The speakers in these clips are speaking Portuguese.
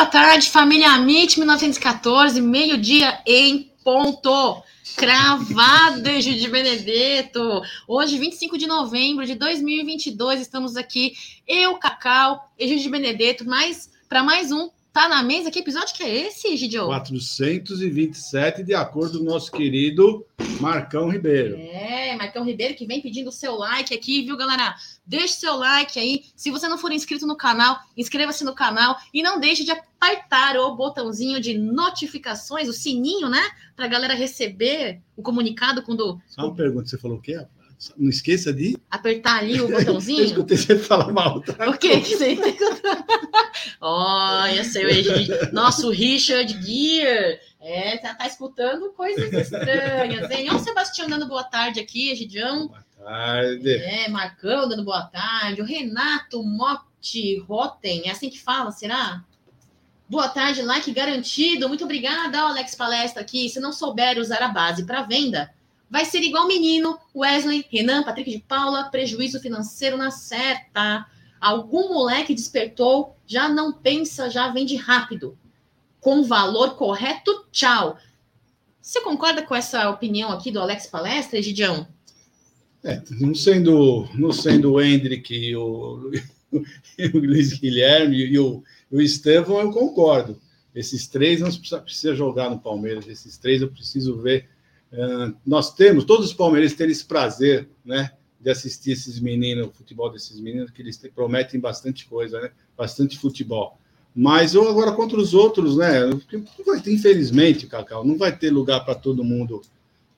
boa tarde, família Amit 1914, meio-dia em ponto. Cravado, de Benedetto. Hoje, 25 de novembro de 2022, estamos aqui, eu, Cacau, Egídio de Benedetto, mais para mais um Tá na mesa? Que episódio que é esse, Gidio? 427, de acordo com o nosso querido Marcão Ribeiro. É, Marcão Ribeiro que vem pedindo o seu like aqui, viu, galera? Deixe seu like aí. Se você não for inscrito no canal, inscreva-se no canal e não deixe de apertar o botãozinho de notificações, o sininho, né? Pra galera receber o comunicado quando. Só uma pergunta, você falou o quê? Não esqueça de apertar ali o botãozinho. Eu escutei você falar mal. Tá? O que que você Olha, seu Egídio. Nosso Richard Gear. É, tá, tá, escutando coisas estranhas, hein? Olha o Sebastião dando boa tarde aqui, Egidião. Boa tarde. É, Marcão dando boa tarde. O Renato Motti Rotten, é assim que fala, será? Boa tarde, like garantido. Muito obrigada, Alex Palestra aqui. Se não souber usar a base para venda, vai ser igual menino, Wesley, Renan, Patrick de Paula, prejuízo financeiro na certa. Algum moleque despertou, já não pensa, já vende rápido. Com valor correto, tchau. Você concorda com essa opinião aqui do Alex Palestra, Egidião? É, não sendo, não sendo o Hendrick e o, o Luiz Guilherme e o, o Estevão, eu concordo. Esses três não precisa, jogar no Palmeiras. Esses três eu preciso ver nós temos, todos os palmeirenses têm esse prazer, né, de assistir esses meninos, o futebol desses meninos, que eles te, prometem bastante coisa, né, bastante futebol. Mas eu agora contra os outros, né, vai ter, infelizmente, Cacau, não vai ter lugar para todo mundo,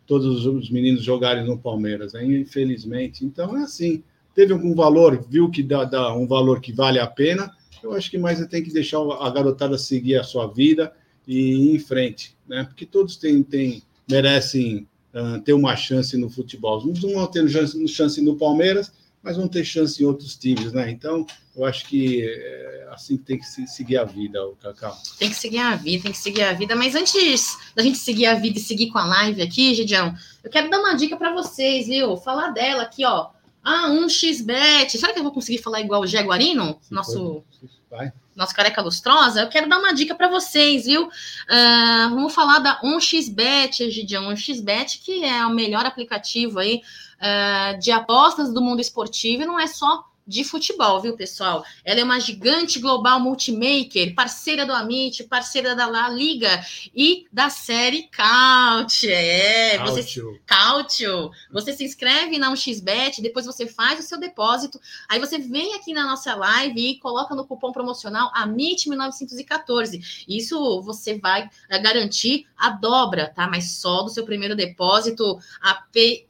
todos os meninos jogarem no Palmeiras, né, infelizmente. Então é assim, teve algum valor, viu que dá, dá um valor que vale a pena, eu acho que mais tem que deixar a garotada seguir a sua vida e ir em frente, né, porque todos têm, têm merecem uh, ter uma chance no futebol. Uns não vão ter chance no Palmeiras, mas vão ter chance em outros times, né? Então, eu acho que é assim que tem que seguir a vida, o Cacau. Tem que seguir a vida, tem que seguir a vida. Mas antes da gente seguir a vida e seguir com a live aqui, Gidião, eu quero dar uma dica para vocês, viu? Falar dela aqui, ó. Ah, um xbet. Será que eu vou conseguir falar igual o Jaguarino? Nosso. Vai nossa careca lustrosa, eu quero dar uma dica para vocês, viu? Uh, vamos falar da 1xBet, Gidião. 1xBet, que é o melhor aplicativo aí uh, de apostas do mundo esportivo, e não é só de futebol, viu, pessoal? Ela é uma gigante global multimaker, parceira do Amit, parceira da La Liga e da série Couch. É, você Cautio. Você se inscreve na 1xBet, depois você faz o seu depósito, aí você vem aqui na nossa live e coloca no cupom promocional AMIT1914. Isso você vai eh, garantir a dobra, tá? Mas só do seu primeiro depósito,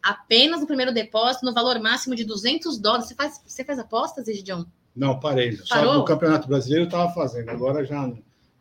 apenas no primeiro depósito, no valor máximo de 200 dólares. Você faz, você faz apostas, Egidion? Não, parei. Parou? Só no Campeonato Brasileiro eu estava fazendo, agora já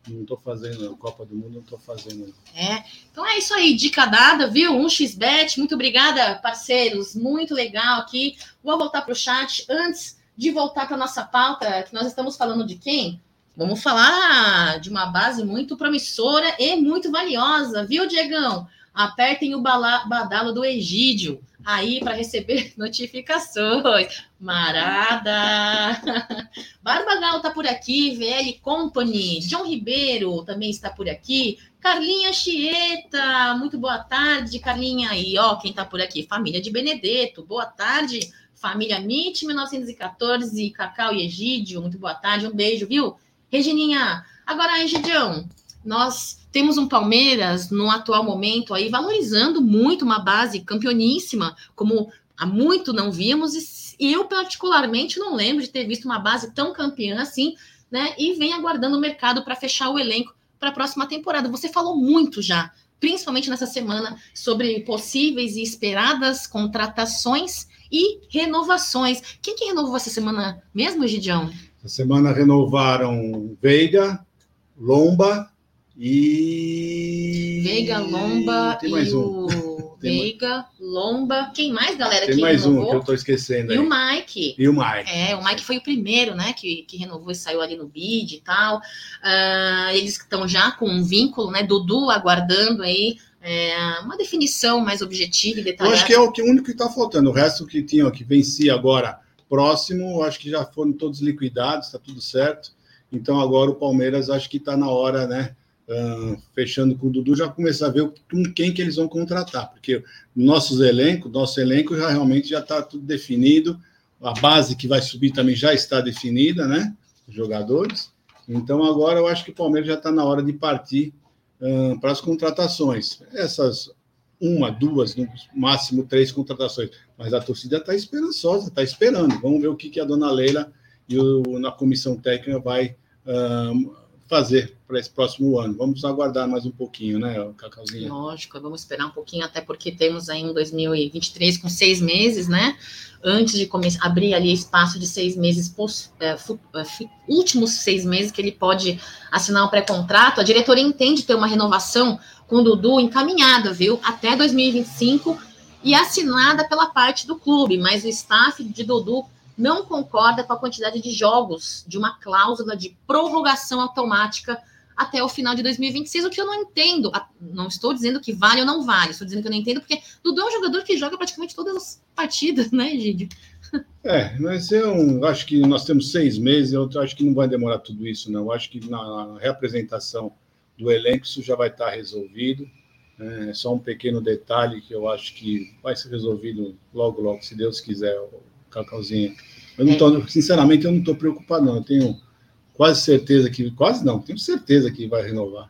não estou fazendo, Copa do Mundo não estou fazendo. É, então é isso aí, dica dada, viu? Um xbet, muito obrigada, parceiros, muito legal aqui. Vou voltar para o chat antes de voltar para nossa pauta, que nós estamos falando de quem? Vamos falar de uma base muito promissora e muito valiosa, viu, Diegão? Apertem o badalo do Egídio aí para receber notificações. Marada! Barba Gal tá por aqui, VL Company, John Ribeiro também está por aqui, Carlinha Chieta, muito boa tarde, Carlinha. E ó, quem tá por aqui? Família de Benedetto, boa tarde. Família MIT 1914, Cacau e Egídio, muito boa tarde, um beijo, viu? Regininha, agora, Egidião, nós temos um Palmeiras no atual momento aí valorizando muito uma base campeoníssima, como há muito não vimos, e eu particularmente não lembro de ter visto uma base tão campeã assim, né? E vem aguardando o mercado para fechar o elenco para a próxima temporada. Você falou muito já, principalmente nessa semana, sobre possíveis e esperadas contratações e renovações. Quem que renovou essa semana mesmo, Gidião? Essa semana renovaram Veiga, Lomba e. Veiga, Lomba Tem mais e um. o Veiga, Lomba. Quem mais, galera? Tem mais renovou? um que eu tô esquecendo. E o Mike. E o Mike. É, o Mike foi o primeiro, né? Que, que renovou e saiu ali no bid e tal. Uh, eles estão já com um vínculo, né? Dudu aguardando aí. É, uma definição mais objetiva e detalhada. Eu acho que é o que, o único que está faltando. O resto que tinha, que vencia agora próximo, acho que já foram todos liquidados, está tudo certo. Então agora o Palmeiras acho que está na hora, né? Fechando com o Dudu, já começar a ver com quem que eles vão contratar, porque nossos elencos, nosso elenco já realmente já está tudo definido, a base que vai subir também já está definida, né? Os jogadores. Então agora eu acho que o Palmeiras já está na hora de partir uh, para as contratações. Essas uma, duas, no máximo três contratações. Mas a torcida está esperançosa, está esperando. Vamos ver o que, que a dona Leila e o, na comissão técnica vai uh, fazer para esse próximo ano. Vamos aguardar mais um pouquinho, né, Cacauzinho? Lógico, vamos esperar um pouquinho, até porque temos aí um 2023 com seis meses, né? Antes de começar, abrir ali espaço de seis meses, pos, é, é últimos seis meses que ele pode assinar um pré-contrato, a diretoria entende ter uma renovação com o Dudu encaminhada, viu? Até 2025 e assinada pela parte do clube, mas o staff de Dudu não concorda com a quantidade de jogos de uma cláusula de prorrogação automática até o final de 2026, o que eu não entendo. Não estou dizendo que vale ou não vale, estou dizendo que eu não entendo, porque Dudu é um jogador que joga praticamente todas as partidas, né, Gídio? É, mas eu acho que nós temos seis meses, eu acho que não vai demorar tudo isso, não. Eu acho que na reapresentação do elenco, isso já vai estar resolvido. É só um pequeno detalhe que eu acho que vai ser resolvido logo, logo, se Deus quiser, o Cacauzinho. Eu não tô, sinceramente, eu não estou preocupado, não. Eu tenho quase certeza que, quase não, tenho certeza que vai renovar.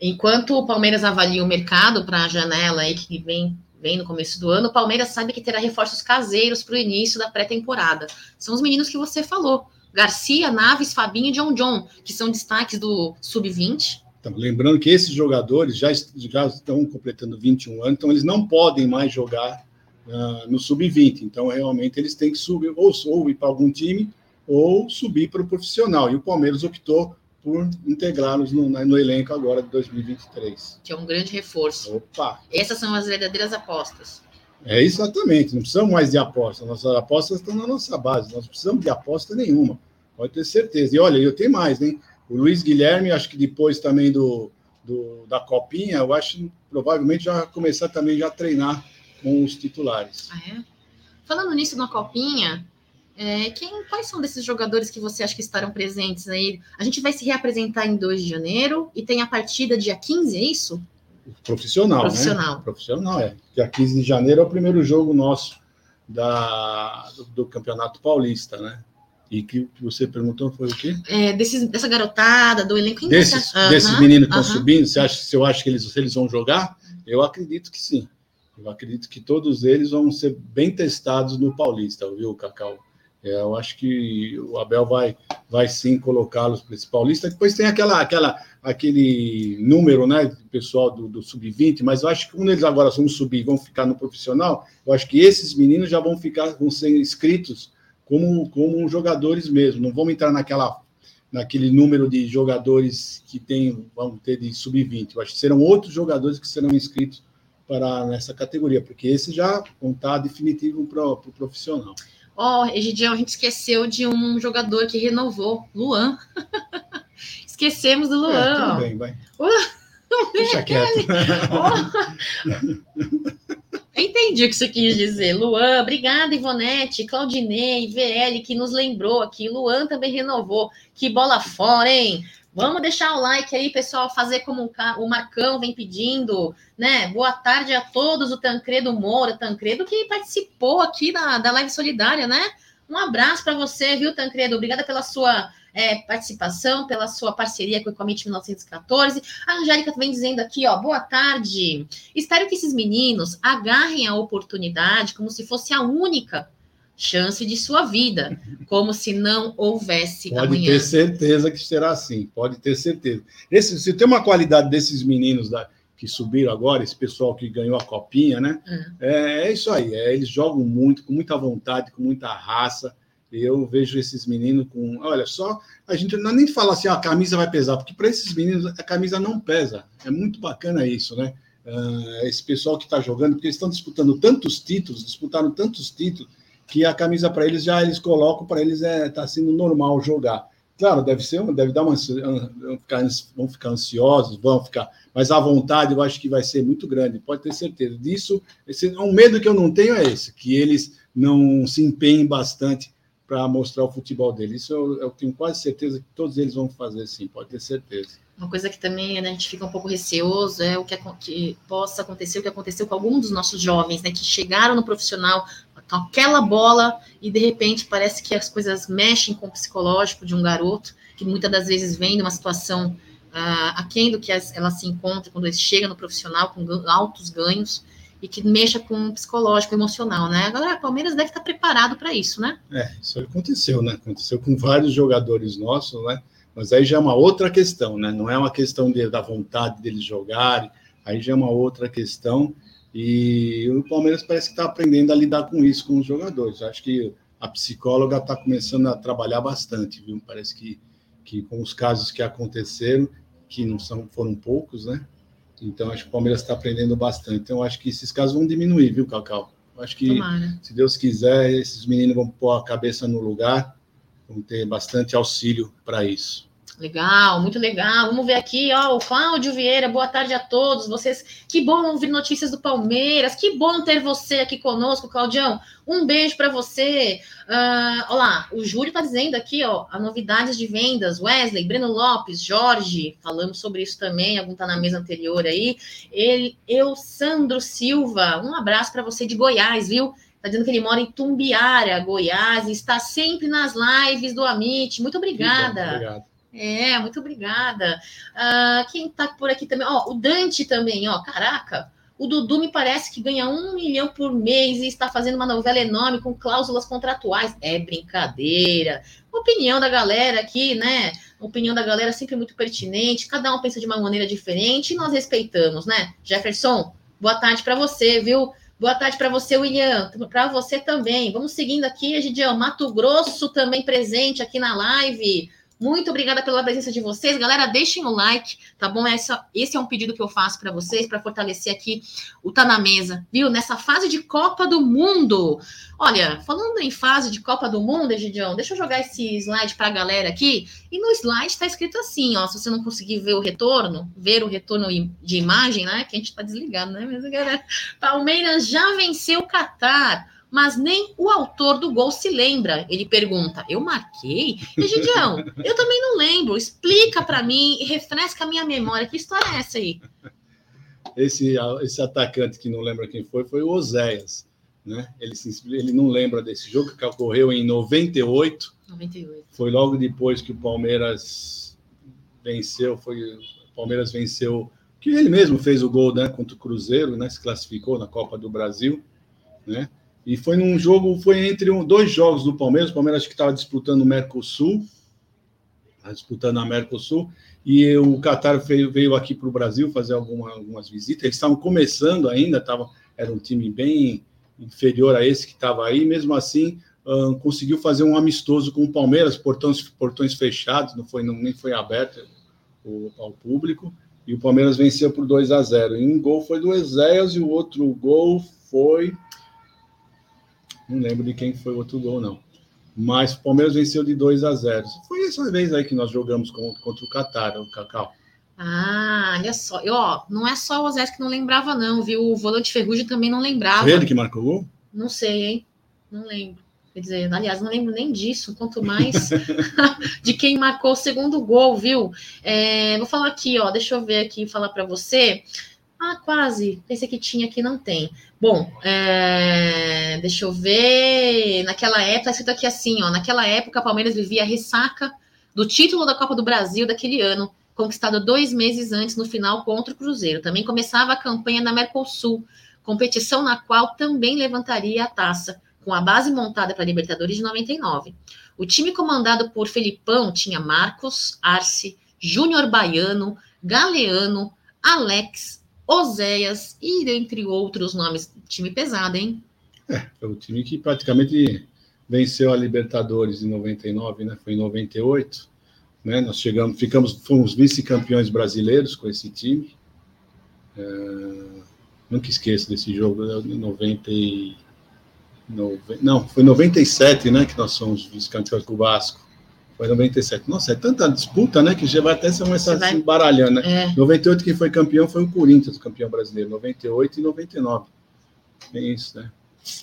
Enquanto o Palmeiras avalia o mercado para a janela aí que vem, vem no começo do ano, o Palmeiras sabe que terá reforços caseiros para o início da pré-temporada. São os meninos que você falou. Garcia, Naves, Fabinho e John John, que são destaques do Sub-20 então, lembrando que esses jogadores já, já estão completando 21 anos, então eles não podem mais jogar uh, no sub-20. Então, realmente, eles têm que subir, ou, ou ir para algum time, ou subir para o profissional. E o Palmeiras optou por integrá-los no, no, elenco agora de 2023. Que é um grande reforço. Opa! Essas são as verdadeiras apostas. É exatamente, não precisamos mais de apostas. Nossas apostas estão na nossa base, nós não precisamos de aposta nenhuma, pode ter certeza. E olha, eu tenho mais, hein? O Luiz Guilherme, acho que depois também do, do, da Copinha, eu acho que provavelmente já começar também já a treinar com os titulares. Ah, é? Falando nisso na Copinha, é, quem, quais são desses jogadores que você acha que estarão presentes aí? A gente vai se reapresentar em 2 de janeiro e tem a partida dia 15, é isso? Profissional, Profissional. Né? Profissional, é. Dia 15 de janeiro é o primeiro jogo nosso da, do, do Campeonato Paulista, né? E que você perguntou foi o quê? É, desses, dessa garotada, do elenco Desses, uhum, desses meninos que estão subindo, você acha, se eu acho que eles, eles vão jogar? Eu acredito que sim. Eu acredito que todos eles vão ser bem testados no Paulista, viu, Cacau? É, eu acho que o Abel vai, vai sim colocá-los para esse Paulista. Depois tem aquela, aquela, aquele número, né, pessoal do, do sub-20, mas eu acho que quando eles agora vão subir, vão ficar no profissional, eu acho que esses meninos já vão ficar, vão ser inscritos como, como jogadores mesmo. Não vamos entrar naquela naquele número de jogadores que tem, vamos ter de sub-20. Eu acho que serão outros jogadores que serão inscritos para nessa categoria, porque esse já estar definitivo para o pro profissional. Ó, oh, Egidião, a gente esqueceu de um jogador que renovou, Luan. Esquecemos do Luan. É, tudo bem, vai. Uh, Deixa quieto. Oh. Entendi o que você quis dizer. Luan, obrigada, Ivonete, Claudinei, VL, que nos lembrou aqui. Luan também renovou. Que bola fora, hein? Vamos deixar o like aí, pessoal, fazer como o Marcão vem pedindo, né? Boa tarde a todos, o Tancredo Moura, Tancredo que participou aqui da, da live solidária, né? Um abraço para você, viu, Tancredo? Obrigada pela sua é, participação, pela sua parceria com o Ecomit 1914. A Angélica vem dizendo aqui, ó, boa tarde. Espero que esses meninos agarrem a oportunidade como se fosse a única chance de sua vida, como se não houvesse pode amanhã. Pode ter certeza que será assim, pode ter certeza. Esse, se tem uma qualidade desses meninos da, que subiram agora, esse pessoal que ganhou a copinha, né? Uhum. É, é, isso aí, é, eles jogam muito, com muita vontade, com muita raça. Eu vejo esses meninos com. Olha só, a gente não nem fala assim, ah, a camisa vai pesar, porque para esses meninos a camisa não pesa. É muito bacana isso, né? Uh, esse pessoal que está jogando, porque eles estão disputando tantos títulos, disputaram tantos títulos, que a camisa para eles já eles colocam, para eles é tá sendo normal jogar. Claro, deve ser, deve dar uma vão ficar, ansiosos, vão ficar, mas a vontade eu acho que vai ser muito grande, pode ter certeza disso. Esse, um medo que eu não tenho é esse, que eles não se empenhem bastante para mostrar o futebol dele. Isso eu, eu, tenho quase certeza que todos eles vão fazer, sim, pode ter certeza. Uma coisa que também né, a gente fica um pouco receoso é o que, que possa acontecer, o que aconteceu com alguns dos nossos jovens, né, que chegaram no profissional aquela bola e de repente parece que as coisas mexem com o psicológico de um garoto que muitas das vezes vem de uma situação uh, aquém do que ela se encontra quando ele chega no profissional com altos ganhos e que mexa com o psicológico, emocional, né? Agora, o Palmeiras deve estar preparado para isso, né? É, isso aconteceu, né? Aconteceu com vários jogadores nossos, né? Mas aí já é uma outra questão, né? Não é uma questão de, da vontade deles jogarem, aí já é uma outra questão. E o Palmeiras parece que está aprendendo a lidar com isso com os jogadores. Acho que a psicóloga está começando a trabalhar bastante, viu? Parece que, que com os casos que aconteceram, que não são, foram poucos, né? Então, acho que o Palmeiras está aprendendo bastante. Então, acho que esses casos vão diminuir, viu, Cacau? Acho que, Tomara. se Deus quiser, esses meninos vão pôr a cabeça no lugar, vão ter bastante auxílio para isso. Legal, muito legal. Vamos ver aqui, ó, o Cláudio Vieira, boa tarde a todos vocês. Que bom ouvir notícias do Palmeiras. Que bom ter você aqui conosco, Claudião. Um beijo para você. Uh, olá, o Júlio está dizendo aqui, ó, a novidades de vendas. Wesley, Breno Lopes, Jorge, falamos sobre isso também. Algum tá na mesa anterior aí. Ele, eu, Sandro Silva, um abraço para você de Goiás, viu? Está dizendo que ele mora em Tumbiara, Goiás, e está sempre nas lives do Amit. Muito obrigada. Obrigado. É, muito obrigada. Uh, quem tá por aqui também? Ó, o Dante também, ó. Caraca, o Dudu me parece que ganha um milhão por mês e está fazendo uma novela enorme com cláusulas contratuais. É brincadeira. Opinião da galera aqui, né? Opinião da galera sempre muito pertinente. Cada um pensa de uma maneira diferente e nós respeitamos, né? Jefferson, boa tarde para você, viu? Boa tarde para você, William. Para você também. Vamos seguindo aqui, Egidião. Mato Grosso também presente aqui na live. Muito obrigada pela presença de vocês. Galera, deixem o like, tá bom? Essa, esse é um pedido que eu faço para vocês, para fortalecer aqui o Tá na Mesa, viu? Nessa fase de Copa do Mundo. Olha, falando em fase de Copa do Mundo, Egidião, deixa eu jogar esse slide para a galera aqui. E no slide está escrito assim, ó, se você não conseguir ver o retorno, ver o retorno de imagem, né? Que a gente está desligado, né? Mas, galera, Palmeiras já venceu o Catar mas nem o autor do gol se lembra. Ele pergunta: Eu marquei? Egidião, eu também não lembro. Explica para mim e refresca a minha memória. Que história é essa aí? Esse, esse atacante que não lembra quem foi, foi o Oséias. Né? Ele, ele não lembra desse jogo que ocorreu em 98. 98. Foi logo depois que o Palmeiras venceu, foi o Palmeiras venceu, que ele mesmo fez o gol, né, contra o Cruzeiro, né, se classificou na Copa do Brasil, né? E foi num jogo, foi entre um, dois jogos do Palmeiras. O Palmeiras que estava disputando o Mercosul, disputando a Mercosul, e o Qatar veio, veio aqui para o Brasil fazer alguma, algumas visitas. Eles estavam começando ainda, tava, era um time bem inferior a esse que estava aí, mesmo assim conseguiu fazer um amistoso com o Palmeiras, portões, portões fechados, não foi, não, nem foi aberto o, ao público, e o Palmeiras venceu por 2 a 0. E um gol foi do Ezeas e o outro gol foi não lembro de quem foi o outro gol, não. Mas o Palmeiras venceu de 2 a 0. Foi essa vez aí que nós jogamos contra o Qatar, o Cacau. Ah, olha só. Eu, ó, não é só o Osés que não lembrava, não, viu? O volante Ferrugem também não lembrava. Foi ele que marcou o gol? Não sei, hein? Não lembro. Quer dizer, aliás, não lembro nem disso, quanto mais de quem marcou o segundo gol, viu? É, vou falar aqui, ó, deixa eu ver aqui falar para você. Ah, quase. Pensei que tinha aqui, não tem. Bom, é... deixa eu ver. Naquela época, tá escrito aqui assim, ó. Naquela época, Palmeiras vivia a ressaca do título da Copa do Brasil daquele ano, conquistado dois meses antes no final contra o Cruzeiro. Também começava a campanha da Mercosul, competição na qual também levantaria a taça, com a base montada para a Libertadores de 99. O time comandado por Felipão tinha Marcos, Arce, Júnior Baiano, Galeano, Alex, Oséias e dentre outros nomes. Time pesado, hein? É, foi o time que praticamente venceu a Libertadores em 99, né? Foi em 98, né? Nós chegamos, ficamos, fomos vice-campeões brasileiros com esse time. É, nunca esqueço desse jogo, 90 e, não, foi 97, né? Que nós somos vice-campeões com o Vasco. Foi 97. Nossa, é tanta disputa, né? Que já vai até se começar vai... se embaralhando, né? É. 98, quem foi campeão foi o Corinthians, campeão brasileiro. 98 e 99. É isso, né?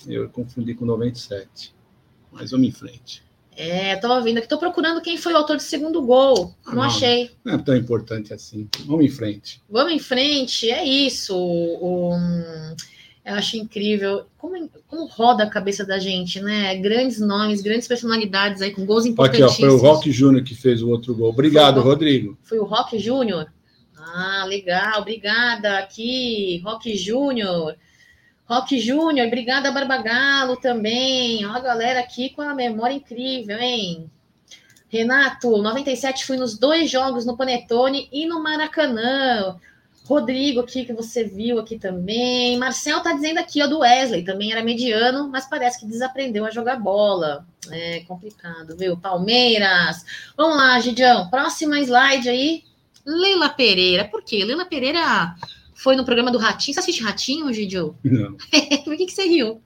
Eu confundi com 97. Mas vamos em frente. É, tava vendo aqui, tô procurando quem foi o autor do segundo gol. Ah, não, não. achei. Não é tão importante assim. Vamos em frente. Vamos em frente, é isso. O- eu acho incrível como, como roda a cabeça da gente, né? Grandes nomes, grandes personalidades aí com gols Aqui, ó, importantíssimos. foi o Rock Júnior que fez o outro gol. Obrigado, Foi o- Rodrigo. Foi o Rock Júnior? Ah, legal, obrigada aqui, Rock Júnior. Rock Júnior, obrigada, Barbagalo também. Ó, a galera aqui com a memória incrível, hein? Renato, 97 fui nos dois jogos no Panetone e no Maracanã. Rodrigo aqui, que você viu aqui também. Marcel tá dizendo aqui, ó, do Wesley, também era mediano, mas parece que desaprendeu a jogar bola. É complicado, viu? Palmeiras. Vamos lá, Gidião. Próxima slide aí. Leila Pereira. Por quê? Leila Pereira foi no programa do Ratinho. Você assiste Ratinho, Gidio? Não. Por que, que você riu?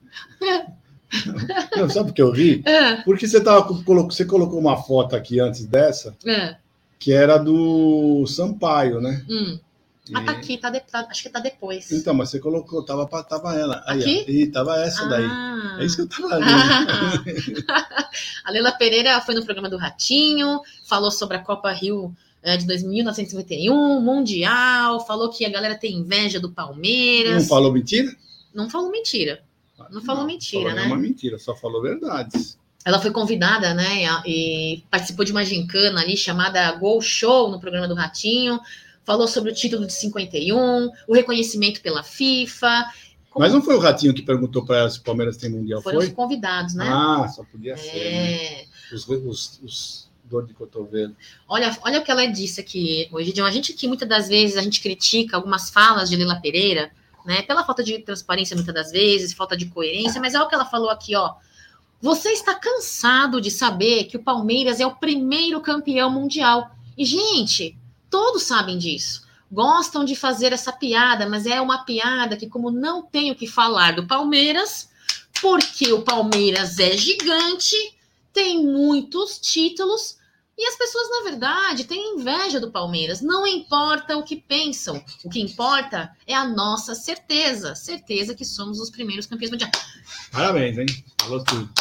Não, sabe o que eu vi? Ah, Porque você, tava, colocou, você colocou uma foto aqui antes dessa, ah, que era do Sampaio, né? hum. Ah, tá aqui, tá de- tá- acho que tá depois. Então, mas você colocou, tava, tava ela. Aí, Aqui? ó. E tava essa daí. Ah. É isso que eu tava vendo. a Leila Pereira foi no programa do Ratinho, falou sobre a Copa Rio eh, de 1951, Mundial, falou que a galera tem inveja do Não Palmeiras. falou mentira? Não falou mentira. Não falou mentira, falou né? nenhuma mentira, só falou verdades. Ela foi convidada, né, e participou de uma gincana ali chamada Gol Show no programa do Ratinho. Falou sobre o título de 51, o reconhecimento pela FIFA. Como Mas não foi o Ratinho que perguntou para ela se o Palmeiras tem Mundial, foram os foi? convidados, né? Ah, só podia ser, né? é. Os, os, os dor de cotovelo. Olha, olha o que ela disse aqui hoje. A gente que muitas das vezes a gente critica algumas falas de Leila Pereira, né? Pela falta de transparência muitas das vezes, falta de coerência, mas é o que ela falou aqui, ó. Você está cansado de saber que o Palmeiras é o primeiro campeão mundial. E, gente, todos sabem disso. Gostam de fazer essa piada, mas é uma piada que, como não tenho que falar do Palmeiras, porque o Palmeiras é gigante, tem muitos títulos e as pessoas, na verdade, têm inveja do Palmeiras. Não importa o que pensam. O que importa é a nossa certeza. Certeza que somos os primeiros campeões mundiais. Parabéns, hein? Falou tudo.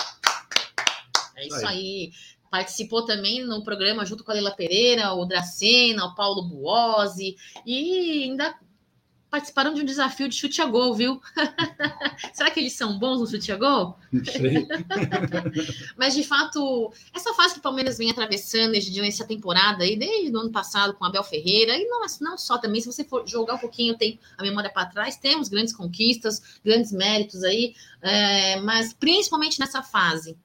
É isso aí. Participou também no programa junto com a Leila Pereira, o Dracena, o Paulo Buozzi. E ainda participaram de um desafio de chute a gol, viu? Será que eles são bons no chute a gol? Não sei. Mas, de fato, essa fase que o Palmeiras vem atravessando desde essa temporada aí, desde o ano passado com Abel Ferreira, e não, não só também, se você for jogar um pouquinho, tem a memória para trás, temos grandes conquistas, grandes méritos aí, é, mas principalmente nessa fase.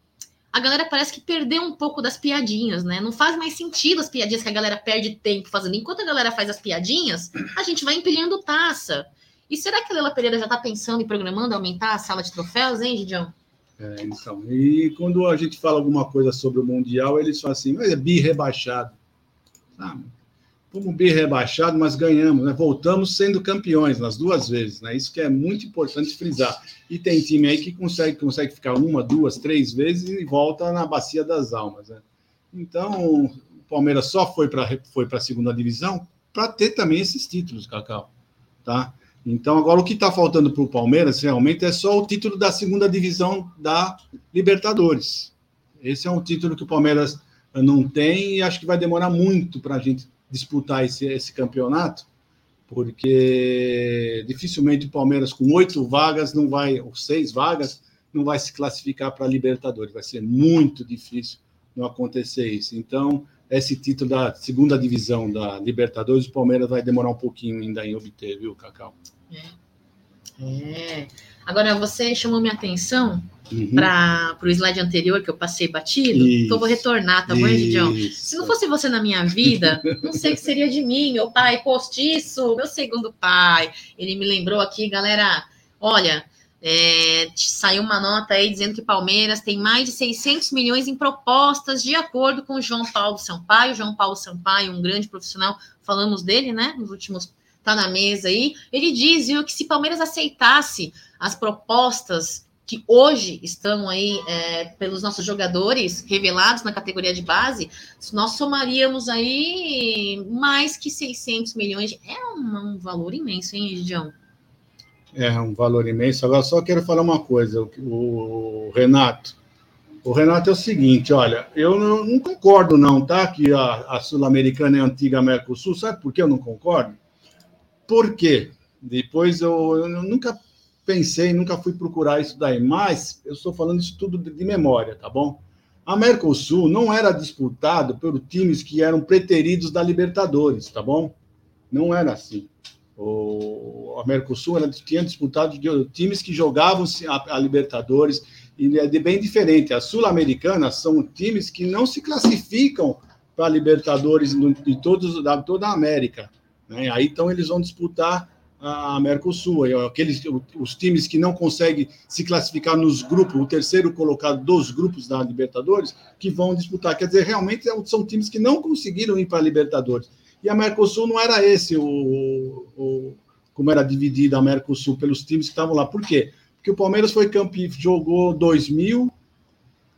A galera parece que perdeu um pouco das piadinhas, né? Não faz mais sentido as piadinhas que a galera perde tempo fazendo. Enquanto a galera faz as piadinhas, a gente vai empilhando taça. E será que a Leila Pereira já está pensando e programando aumentar a sala de troféus, hein, Gidião? É, então, e quando a gente fala alguma coisa sobre o Mundial, eles falam assim, mas é bi rebaixado. Sabe? Fomos bi rebaixado, mas ganhamos, né? Voltamos sendo campeões nas duas vezes, né? Isso que é muito importante frisar. E tem time aí que consegue, consegue ficar uma, duas, três vezes e volta na bacia das almas, né? Então, o Palmeiras só foi para foi a segunda divisão para ter também esses títulos, Cacau. Tá? Então, agora o que está faltando para o Palmeiras realmente é só o título da segunda divisão da Libertadores. Esse é um título que o Palmeiras não tem e acho que vai demorar muito para a gente disputar esse, esse campeonato, porque dificilmente o Palmeiras, com oito vagas, não vai, ou seis vagas, não vai se classificar para a Libertadores. Vai ser muito difícil não acontecer isso. Então, esse título da segunda divisão da Libertadores, o Palmeiras vai demorar um pouquinho ainda em obter, viu, Cacau? É. Agora, você chamou minha atenção Uhum. para o slide anterior que eu passei batido, Isso. então eu vou retornar, tá bom? Isso. Se não fosse você na minha vida, não sei o que seria de mim, meu pai postiço, meu segundo pai. Ele me lembrou aqui, galera, olha, é, saiu uma nota aí dizendo que Palmeiras tem mais de 600 milhões em propostas, de acordo com o João Paulo Sampaio. João Paulo Sampaio, um grande profissional, falamos dele, né, nos últimos, tá na mesa aí. Ele diz, viu, que se Palmeiras aceitasse as propostas que hoje estão aí é, pelos nossos jogadores revelados na categoria de base, nós somaríamos aí mais que 600 milhões. É um, um, valor imenso, hein, Gidião? É um valor imenso. Agora, só quero falar uma coisa: o, o Renato, O Renato é o seguinte, olha, eu não, não concordo não, tá? Que a, a Sul-Americana é a antiga Mercosul. Sabe por que eu não concordo? Por quê? Depois eu, eu nunca pensei, nunca fui procurar isso daí, mas eu estou falando isso tudo de, memória, tá bom? A Mercosul não era disputado por times que eram preteridos da Libertadores, tá bom? Não era assim. O, a Mercosul era, tinha disputado de times que jogavam a, a Libertadores, e é de bem diferente. As sul-americanas são times que não se classificam para a Libertadores de todos, da, toda a América. Né? Aí então eles vão disputar a Mercosul. Aqueles, os times que não conseguem se classificar nos grupos, o terceiro colocado dos grupos da Libertadores, que vão disputar. Quer dizer, realmente é são times que não conseguiram ir para a Libertadores. E a Mercosul não era esse o, o como era dividida a Mercosul pelos times que estavam lá. Por quê? Porque o Palmeiras foi campeão, jogou 2000,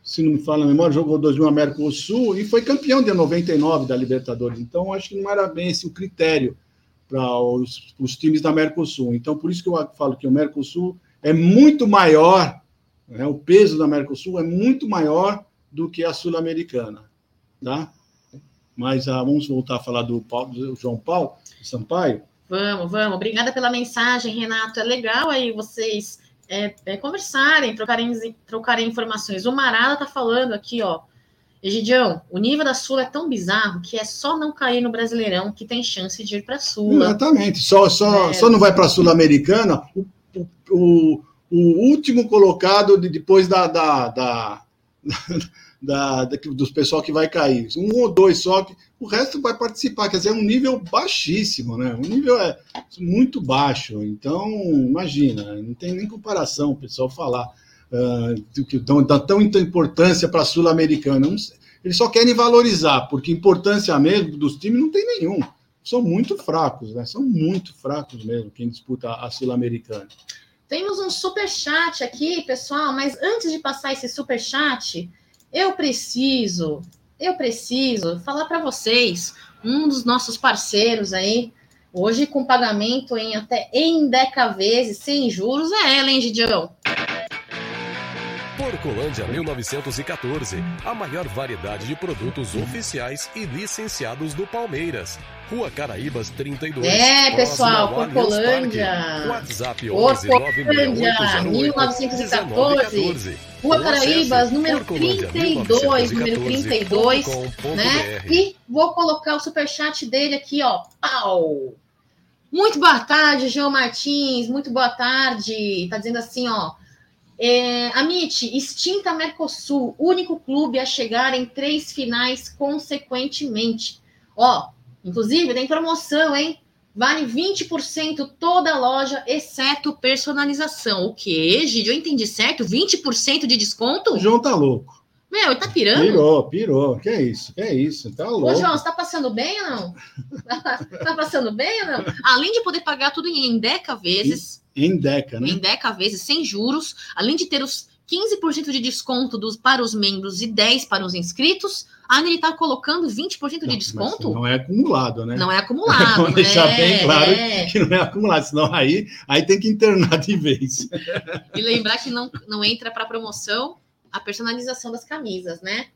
se não me fala a memória, jogou 2000 a Mercosul e foi campeão de 99 da Libertadores. Então, acho que não era bem esse o critério para os, os, times da Mercosul. Então, por isso que eu falo que o Mercosul é muito maior, né, o peso da Mercosul é muito maior do que a Sul-Americana. Tá? Mas ah, vamos voltar a falar do, Paulo, do João Paulo Sampaio. Vamos, vamos. Obrigada pela mensagem, Renato. É legal aí vocês é, é, conversarem, trocarem, trocarem informações. O Marada está falando aqui, ó. Egidião, o nível da Sula é tão bizarro que é só não cair no Brasileirão que tem chance de ir para a Sula. Exatamente. Só, só, é. só não vai para a Sul-Americana o, o, o, último colocado de, depois da, da, da da, da, dos pessoal que vai cair. Um ou dois só, que o resto vai participar. Quer dizer, é um nível baixíssimo, né? Um nível é muito baixo. Então, imagina, não tem nem comparação o pessoal falar uh, que dão, dá tão importância para a Sul-Americana. Eles só querem valorizar, porque importância mesmo dos times não tem nenhum. São muito fracos, né? São muito fracos mesmo quem disputa a Sul-Americana. Temos um super chat aqui, pessoal, mas antes de passar esse super chat, eu preciso, eu preciso falar para vocês, um dos nossos parceiros aí, hoje com pagamento em até em deca vezes, sem juros, é ela, hein, Gidião? Porcolândia 1914, a maior variedade de produtos oficiais e licenciados do Palmeiras. Rua Caraíbas 32. É, pessoal, Porcolândia. WhatsApp 11 Porcolândia 1914. Rua Caraíbas, número 32, número 32, né? E vou colocar o superchat dele aqui, ó. Pau! Muito boa tarde, João Martins. Muito boa tarde. Tá dizendo assim, ó. É, Amit, extinta Mercosul, único clube a chegar em três finais consequentemente. Ó, inclusive tem promoção, hein? Vale 20% toda a loja, exceto personalização. O quê, Gide? Eu entendi certo? 20% de desconto? João tá louco. Meu, tá pirando? Pirou, pirou. Que é isso? Que é isso? Tá louco. Ô, João, você tá passando bem ou não? tá passando bem ou não? Além de poder pagar tudo em Deca vezes. Em Deca, né? Em Deca vezes, sem juros. Além de ter os 15% de desconto dos, para os membros e 10% para os inscritos ah, ele está colocando 20% de não, desconto? Não é acumulado, né? Não é acumulado. Vamos né? deixar bem claro é. que não é acumulado, senão aí, aí tem que internar de vez. E lembrar que não, não entra para promoção a personalização das camisas, né?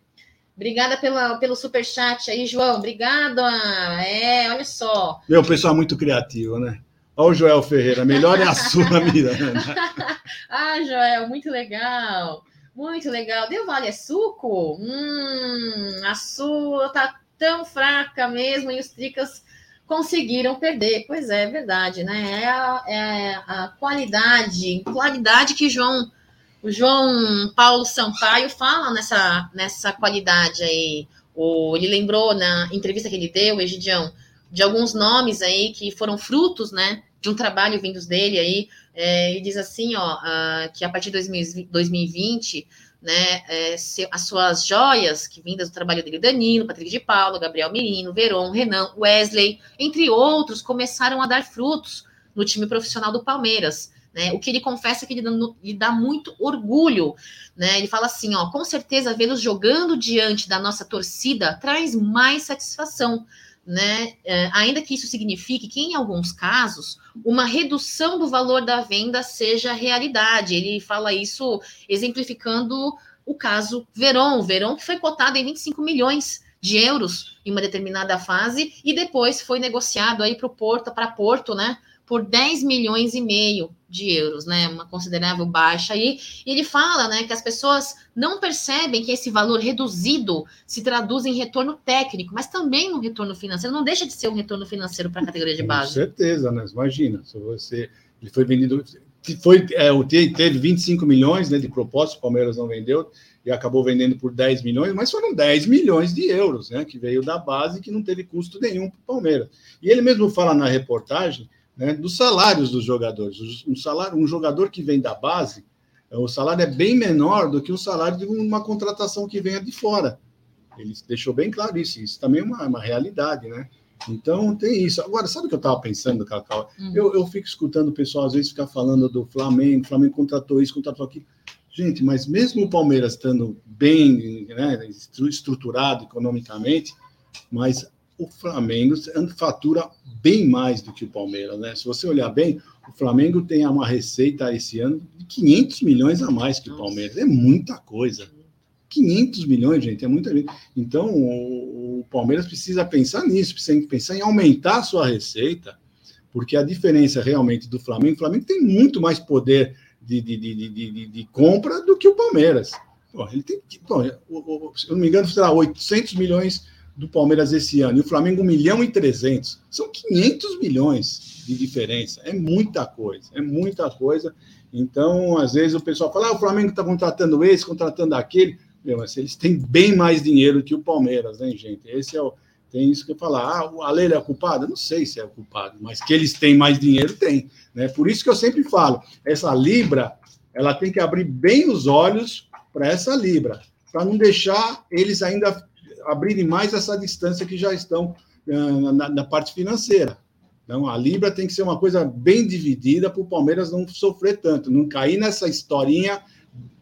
Obrigada pela, pelo super chat aí, João. Obrigada. É, olha só. Meu, pessoal é muito criativo, né? Olha o Joel Ferreira, melhor é a sua Miranda. ah, Joel, muito legal. Muito legal. Deu Vale é suco? Hum, a sua tá tão fraca mesmo e os tricas conseguiram perder. Pois é, é verdade, né? É a, é a qualidade, qualidade que João, o João Paulo Sampaio fala nessa, nessa qualidade aí. O, ele lembrou na entrevista que ele deu, Egidião, de alguns nomes aí que foram frutos, né, de um trabalho vindos dele aí, é, ele diz assim, ó, uh, que a partir de 2020, né, é, as suas joias que vindas do trabalho dele, Danilo, Patrick de Paulo, Gabriel Mirino, Veron, Renan, Wesley, entre outros, começaram a dar frutos no time profissional do Palmeiras. Né, o que ele confessa que lhe dá, muito orgulho, né? Ele fala assim, ó, com certeza vê-los jogando diante da nossa torcida traz mais satisfação, né? É, ainda que isso signifique que, em alguns casos, uma redução do valor da venda seja realidade. Ele fala isso exemplificando o caso Veron. O Veron que foi cotado em 25 milhões de euros em uma determinada fase e depois foi negociado aí para Porto, para Porto, né? Por 10 milhões e meio de euros, né? Uma considerável baixa aí. E ele fala, né, que as pessoas não percebem que esse valor reduzido se traduz em retorno técnico, mas também no retorno financeiro. Não deixa de ser um retorno financeiro para a categoria de base. Com certeza, né? Imagina, se você ele foi vendido foi é, teve 25 milhões né, de propósito, o Palmeiras não vendeu e acabou vendendo por 10 milhões, mas foram 10 milhões de euros, né, que veio da base que não teve custo nenhum para o Palmeiras. E ele mesmo fala na reportagem né, dos salários dos jogadores. Um, salário, um jogador que vem da base, é, o salário é bem menor do que o salário de uma contratação que venha de fora. Ele deixou bem claro isso. Isso também é uma, uma realidade, né? Então tem isso. Agora, sabe o que eu estava pensando, Cacau? Uhum. Eu, eu fico escutando o pessoal às vezes ficar falando do Flamengo, o Flamengo contratou isso, contratou aquilo. Gente, mas mesmo o Palmeiras estando bem né, estruturado economicamente, mas o Flamengo fatura bem mais do que o Palmeiras, né? Se você olhar bem, o Flamengo tem uma receita esse ano de 500 milhões a mais que o Palmeiras. É muita coisa. 500 milhões, gente, é muita gente. Então, o, o Palmeiras precisa pensar nisso, precisa pensar em aumentar a sua receita, porque a diferença realmente do Flamengo, o Flamengo tem muito mais poder de, de, de, de, de compra do que o Palmeiras. Bom, ele tem, bom, se eu não me engano, será 800 milhões do Palmeiras esse ano, e o Flamengo 1 milhão e 300. São 500 milhões de diferença. É muita coisa, é muita coisa. Então, às vezes o pessoal fala, ah, o Flamengo está contratando esse, contratando aquele. Meu, mas eles têm bem mais dinheiro que o Palmeiras, né, gente? Esse é o. Tem isso que eu falar. Ah, a Leila é culpada? Não sei se é culpado, mas que eles têm mais dinheiro, tem. Né? Por isso que eu sempre falo: essa Libra, ela tem que abrir bem os olhos para essa Libra, para não deixar eles ainda abrirem mais essa distância que já estão uh, na, na parte financeira. Então, a Libra tem que ser uma coisa bem dividida para o Palmeiras não sofrer tanto, não cair nessa historinha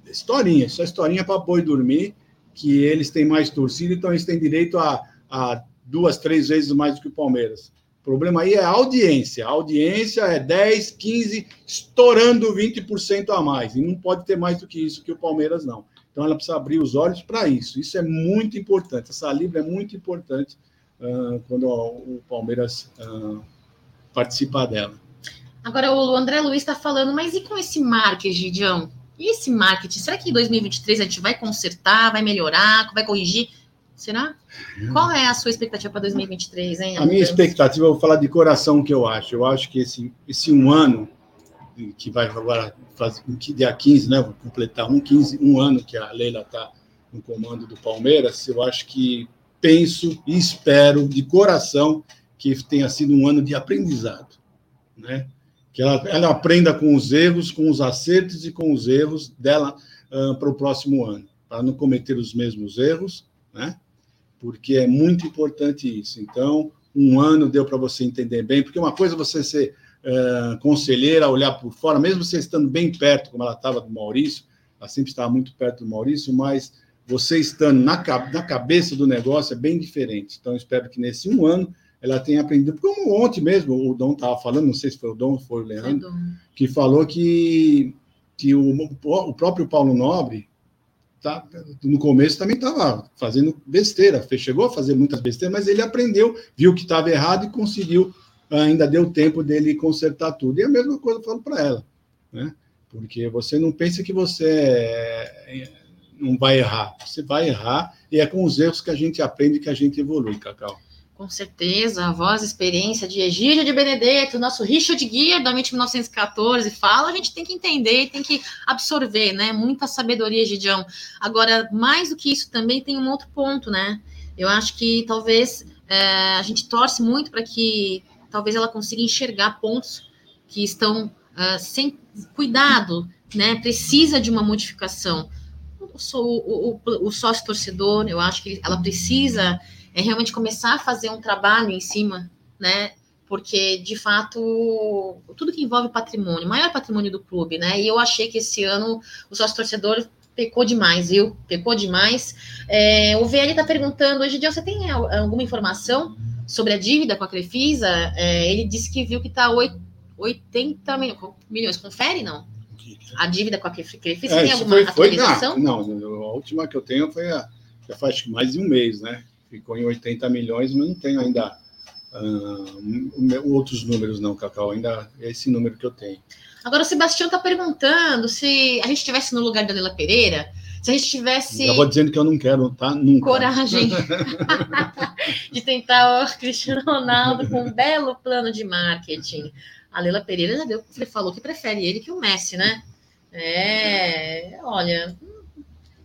historinha, só historinha para boi dormir, que eles têm mais torcida, então eles têm direito a, a duas, três vezes mais do que o Palmeiras. O problema aí é a audiência. A audiência é 10, 15, estourando 20% a mais. E não pode ter mais do que isso que o Palmeiras, não. Então ela precisa abrir os olhos para isso. Isso é muito importante. Essa Libra é muito importante uh, quando o Palmeiras uh, participar dela. Agora o André Luiz está falando, mas e com esse marketing, Gidião? E esse marketing, será que em 2023 a gente vai consertar, vai melhorar, vai corrigir? Será? Qual é a sua expectativa para 2023, hein? A minha expectativa, eu vou falar de coração que eu acho. Eu acho que esse, esse um ano, que vai agora fazer, dia 15, né? Completar um, 15, um ano que a Leila está no comando do Palmeiras, eu acho que penso e espero de coração que tenha sido um ano de aprendizado, né? que ela, ela aprenda com os erros, com os acertos e com os erros dela uh, para o próximo ano, para não cometer os mesmos erros, né? Porque é muito importante isso. Então, um ano deu para você entender bem, porque uma coisa é você ser uh, conselheira, olhar por fora, mesmo você estando bem perto, como ela estava do Maurício, ela sempre estava muito perto do Maurício, mas você estando na, na cabeça do negócio é bem diferente. Então, espero que nesse um ano ela tem aprendido, como ontem mesmo o Dom estava falando, não sei se foi o Dom ou foi o Leandro, que falou que, que o, o próprio Paulo Nobre tá, no começo também estava fazendo besteira, chegou a fazer muitas besteiras, mas ele aprendeu, viu que estava errado e conseguiu, ainda deu tempo dele consertar tudo. E a mesma coisa eu falo para ela, né? Porque você não pensa que você é, não vai errar, você vai errar, e é com os erros que a gente aprende que a gente evolui, Cacau. Com certeza, a voz, a experiência de Egídio de Benedetto, nosso Richard Gere da mente 1914 fala, a gente tem que entender, tem que absorver, né? Muita sabedoria, Gidião. Agora, mais do que isso, também tem um outro ponto, né? Eu acho que talvez é, a gente torce muito para que talvez ela consiga enxergar pontos que estão uh, sem cuidado, né? Precisa de uma modificação. O, o, o, sócio torcedor, eu acho que ela precisa é realmente começar a fazer um trabalho em cima, né? Porque, de fato, tudo que envolve patrimônio, maior patrimônio do clube, né? E eu achei que esse ano o sócio torcedor pecou demais, viu? Pecou demais. É, o VL está perguntando, hoje dia você tem alguma informação sobre a dívida com a Crefisa? É, ele disse que viu que está 80 milhões. Confere, não? a dívida com a fez? É, tem alguma foi, foi atualização? não, não, a última que eu tenho foi a, já faz mais de um mês, né? Ficou em 80 milhões, mas não tenho ainda um- outros números, não, Cacau. Ainda é esse número que eu tenho. Agora o Sebastião está perguntando se a gente estivesse no lugar da Leila Pereira, se a gente tivesse Já vou dizendo que eu não quero, tá? Nunca. coragem de tentar o Cristiano Ronaldo com um belo plano de marketing. A Leila Pereira já deu, ele falou que prefere ele que o Messi, né? É, olha,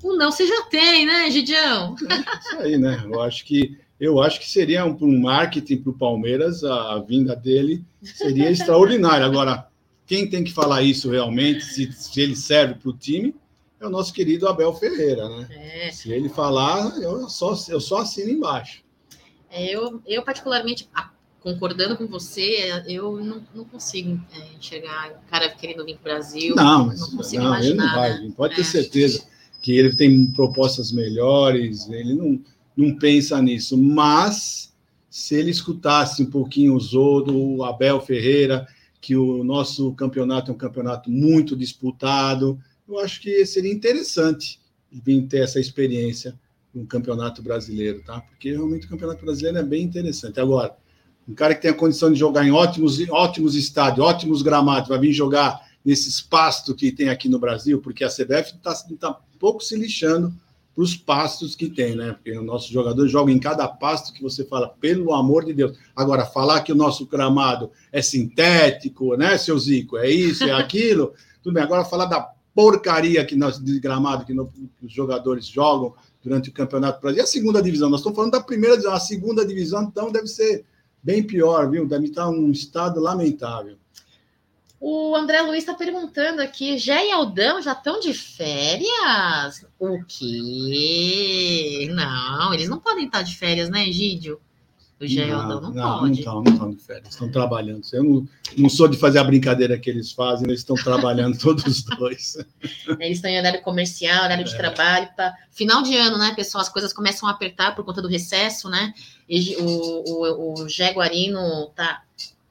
o não você já tem, né, Gidião? Isso aí, né? Eu acho que eu acho que seria um, um marketing para o Palmeiras, a, a vinda dele seria extraordinária. Agora, quem tem que falar isso realmente, se, se ele serve para o time, é o nosso querido Abel Ferreira, né? É, Se ele falar, eu só, eu só assino embaixo. É, eu, eu particularmente, concordando com você, eu não, não consigo é, enxergar o cara querendo vir para o Brasil. Não, mas não consigo não, ele imaginar. não vai. né? Pode ter É. certeza que ele tem propostas melhores, ele não, não pensa nisso. Mas se ele escutasse um pouquinho o Zodo, o Abel Ferreira, que o nosso campeonato é um campeonato muito disputado, eu acho que seria interessante vir ter essa experiência no campeonato brasileiro, tá? Porque realmente o campeonato brasileiro é bem interessante. Agora, um cara que tem a condição de jogar em ótimos, ótimos estádios, ótimos gramados, vai vir jogar nesses pastos que tem aqui no Brasil, porque a CBF está tá um pouco se lixando para os pastos que tem, né? Porque os nossos jogadores jogam em cada pasto que você fala, pelo amor de Deus. Agora, falar que o nosso gramado é sintético, né, seu Zico? É isso, é aquilo. Tudo bem. Agora, falar da porcaria que nós, de gramado que, no- que os jogadores jogam durante o Campeonato Brasileiro. E a segunda divisão? Nós estamos falando da primeira divisão. A segunda divisão, então, deve ser bem pior, viu? Deve estar um estado lamentável. O André Luiz está perguntando aqui: Jé e Aldão já estão de férias? O quê? Não, eles não podem estar de férias, né, Egídio? O não, não, não pode. estão, não estão de férias, estão trabalhando. Eu não, não sou de fazer a brincadeira que eles fazem, eles estão trabalhando todos os dois. Eles estão em horário comercial, horário de É. trabalho. Tá... Final de ano, né, pessoal? As coisas começam a apertar por conta do recesso, né? E o, o, o está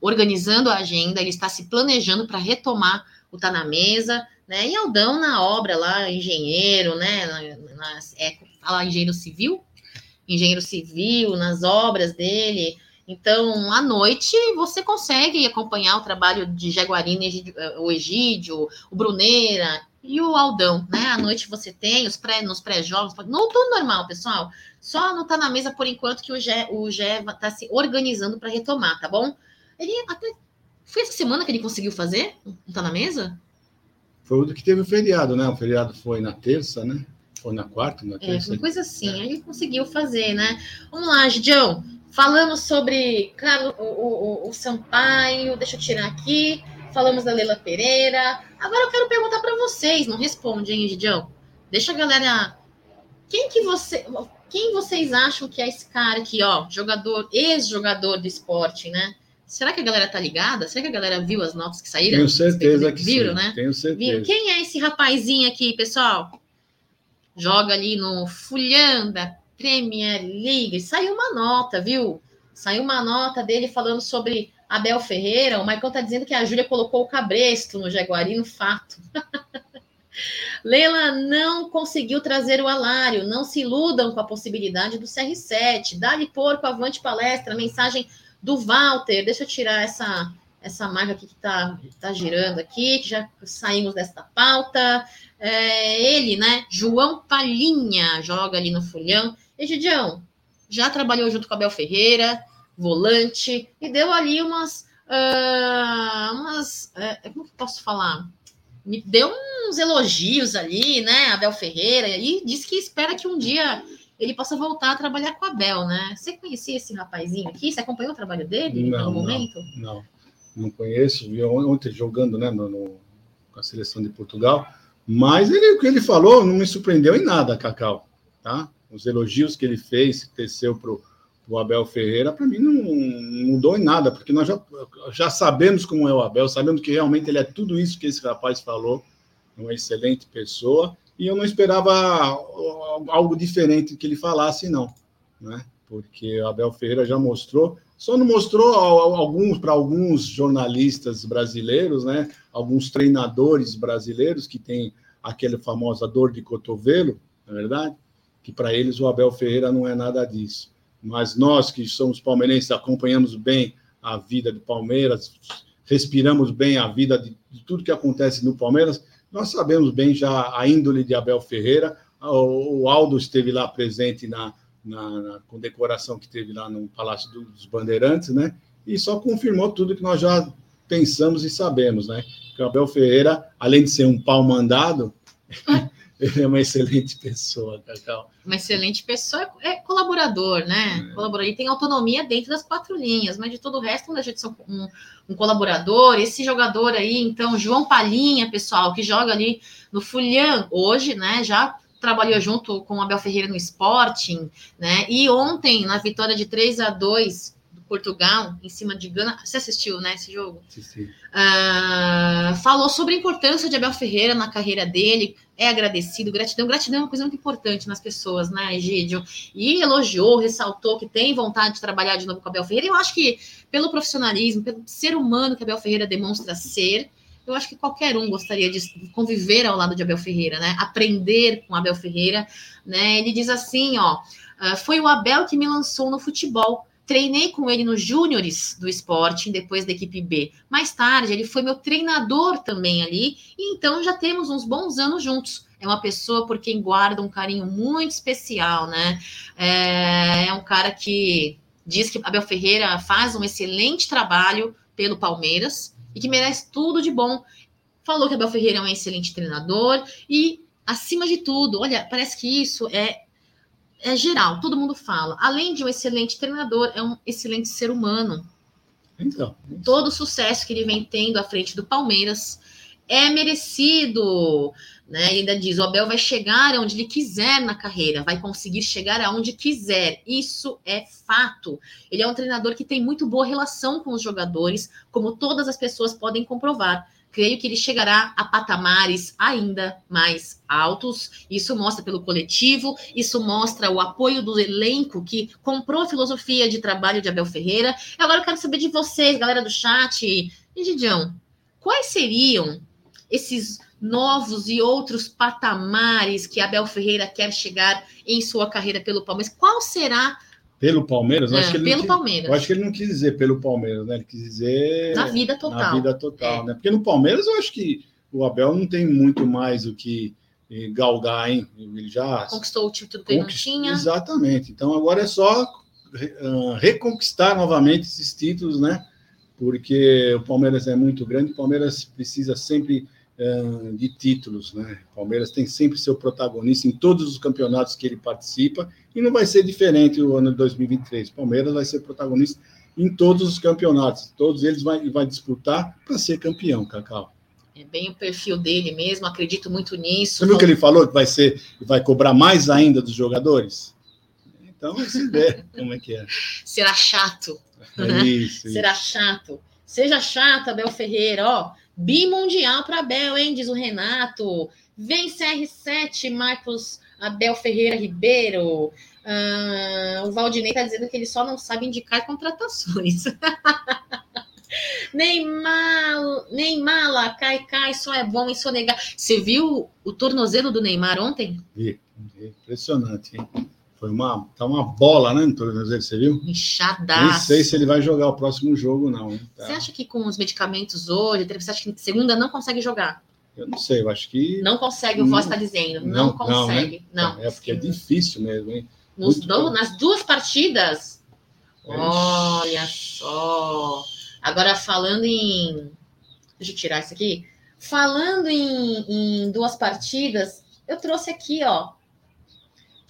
organizando a agenda, ele está se planejando para retomar o Tá na Mesa, né? E Aldão na obra lá, engenheiro, né? Na, nas- é, fala engenheiro civil? Engenheiro civil, nas obras dele. Então, à noite, você consegue acompanhar o trabalho de Jaguarina, Egídio- eh, o Egídio, o Bruneira e o Aldão, né? À noite você tem os pré, nos pré-jogos, no tudo normal, pessoal. Só não tá na mesa por enquanto que o Gé, o Gé tá se organizando para retomar, tá bom? Ele até foi essa semana que ele conseguiu fazer? Não tá na mesa? Foi o que teve o feriado, né? O feriado foi na terça, né? Foi na quarta, na É, terça. uma coisa assim. Aí ele conseguiu fazer, né? Vamos lá, Gidião. Falamos sobre Carlos, o, o, o Sampaio, deixa eu tirar aqui. Falamos da Leila Pereira. Agora eu quero perguntar para vocês, não responde, hein, Gidião? Deixa a galera. Quem que você. Quem vocês acham que é esse cara aqui, ó? Jogador, ex-jogador do esporte, né? Será que a galera tá ligada? Será que a galera viu as notas que saíram? Tenho certeza que Viram, sim. né? Tenho Viram? certeza. Quem é esse rapazinho aqui, pessoal? Joga ali no Fulham da Premier League. Saiu uma nota, viu? Saiu uma nota dele falando sobre Abel Ferreira. O Maicon tá dizendo que a Júlia colocou o cabresto no Jaguari no fato. Leila não conseguiu trazer o alário. Não se iludam com a possibilidade do CR7. Dá-lhe porco, avante palestra. Mensagem do Walter. Deixa eu tirar essa, essa marca aqui que tá, tá girando aqui, que já saímos desta pauta. É, ele, né? João Palhinha joga ali no Fulhão. Egidião, já trabalhou junto com Abel Ferreira, volante, e deu ali umas. ah, umas é, como que posso falar? Me deu uns elogios ali, né? Abel Ferreira, e disse que espera que um dia ele possa voltar a trabalhar com a Abel, né? Você conhecia esse rapazinho aqui? Você acompanhou o trabalho dele Não, no não. momento? Não, não conheço. Vi ontem jogando né, no, no- com a seleção de Portugal. Mas ele, o que ele falou não me surpreendeu em nada, Cacau. Tá? Os elogios que ele fez, que teceu para o Abel Ferreira, para mim não, não mudou em nada, porque nós já, já sabemos como é o Abel, sabemos que realmente ele é tudo isso que esse rapaz falou, uma excelente pessoa, e eu não esperava algo diferente que ele falasse, não. Né? Porque o Abel Ferreira já mostrou Só não mostrou alguns para alguns jornalistas brasileiros, né? Alguns treinadores brasileiros que têm aquele famosa dor de cotovelo, na é verdade, que para eles o Abel Ferreira não é nada disso. Mas nós que somos palmeirenses acompanhamos bem a vida do Palmeiras, respiramos bem a vida de, de tudo que acontece no Palmeiras, nós sabemos bem já a índole de Abel Ferreira. O, o Aldo esteve lá presente na, na, na condecoração que teve lá no Palácio dos Bandeirantes, né? E só confirmou tudo que nós já pensamos e sabemos, né? Que o Abel Ferreira, além de ser um pau mandado, ele é uma excelente pessoa, Cacau. Uma excelente pessoa, é colaborador, né? É. Colaborador, ele tem autonomia dentro das quatro linhas, mas de todo o resto não deixa de ser um, um colaborador. Esse jogador aí, então, João Palhinha, pessoal, que joga ali no Fulham hoje, né? Já trabalhou junto com o Abel Ferreira no Sporting, né? E ontem, na vitória de 3 a 2 do Portugal, em cima de Gana. Você assistiu, né, esse jogo? Sim, uh, falou sobre a importância de Abel Ferreira na carreira dele, é agradecido, gratidão. Gratidão é uma coisa muito importante nas pessoas, né, Egídio? E elogiou, ressaltou que tem vontade de trabalhar de novo com Abel Ferreira. Eu acho que pelo profissionalismo, pelo ser humano que Abel Ferreira demonstra ser, eu acho que qualquer um gostaria de conviver ao lado de Abel Ferreira, né? Aprender com Abel Ferreira, né? Ele diz assim, ó, ah, foi o Abel que me lançou no futebol. Treinei com ele nos júniores do Sporting, depois da equipe B. Mais tarde, ele foi meu treinador também ali, e então já temos uns bons anos juntos. É uma pessoa por quem guarda um carinho muito especial, né? É, é um cara que diz que Abel Ferreira faz um excelente trabalho pelo Palmeiras, e que merece tudo de bom. Falou que Abel Ferreira é um excelente treinador e, acima de tudo, olha, parece que isso é, é geral, todo mundo fala. Além de um excelente treinador, é um excelente ser humano. Então, todo o sucesso que ele vem tendo à frente do Palmeiras é merecido. Né? Ele ainda diz: o Abel vai chegar aonde ele quiser na carreira, vai conseguir chegar aonde quiser. Isso é fato. Ele é um treinador que tem muito boa relação com os jogadores, como todas as pessoas podem comprovar. Creio que ele chegará a patamares ainda mais altos. Isso mostra pelo coletivo, isso mostra o apoio do elenco que comprou a filosofia de trabalho de Abel Ferreira. Agora eu quero saber de vocês, galera do chat. E Gidião, quais seriam esses novos e outros patamares que Abel Ferreira quer chegar em sua carreira pelo Palmeiras. Qual será pelo Palmeiras? É, pelo quis, Palmeiras. Eu acho que ele não quis dizer pelo Palmeiras, né? Ele quis dizer na vida total. Na vida total, é. né? Porque no Palmeiras eu acho que o Abel não tem muito mais o que eh, galgar, hein? Ele já conquistou o título que ele não tinha. Exatamente. Então agora é só uh, reconquistar novamente esses títulos, né? Porque o Palmeiras é muito grande, o Palmeiras precisa sempre de títulos, né? Palmeiras tem sempre seu protagonista em todos os campeonatos que ele participa e não vai ser diferente o ano de 2023. Palmeiras vai ser protagonista em todos os campeonatos, todos eles vai, vai disputar para ser campeão, Cacau. É bem o perfil dele mesmo, acredito muito nisso. Você viu que ele falou que vai ser, vai cobrar mais ainda dos jogadores? Então, você vê como é que é. Será chato. É né? isso, Será chato. Seja chato, Abel Ferreira, ó Bimundial para Abel, hein? Diz o Renato. Vem CR7, Marcos Abel Ferreira Ribeiro. Ah, o Valdinei está dizendo que ele só não sabe indicar contratações. Neymar, Neymar, cai, cai, só é bom em sonegar. Você viu o tornozelo do Neymar ontem? Vi, impressionante, hein? Foi uma, tá uma bola, né, no tornozelo, você viu? Inchadaço. Nem sei se ele vai jogar o próximo jogo, não. Tá. Você acha que com os medicamentos hoje, você acha que segunda não consegue jogar? Eu não sei, eu acho que. Não consegue, o Voz está dizendo. Não, não consegue. Não, né? não, É porque é difícil mesmo, hein? Nos do, nas duas partidas. Olha só. Agora, falando em. Deixa eu tirar isso aqui. Falando em, em duas partidas, eu trouxe aqui, ó,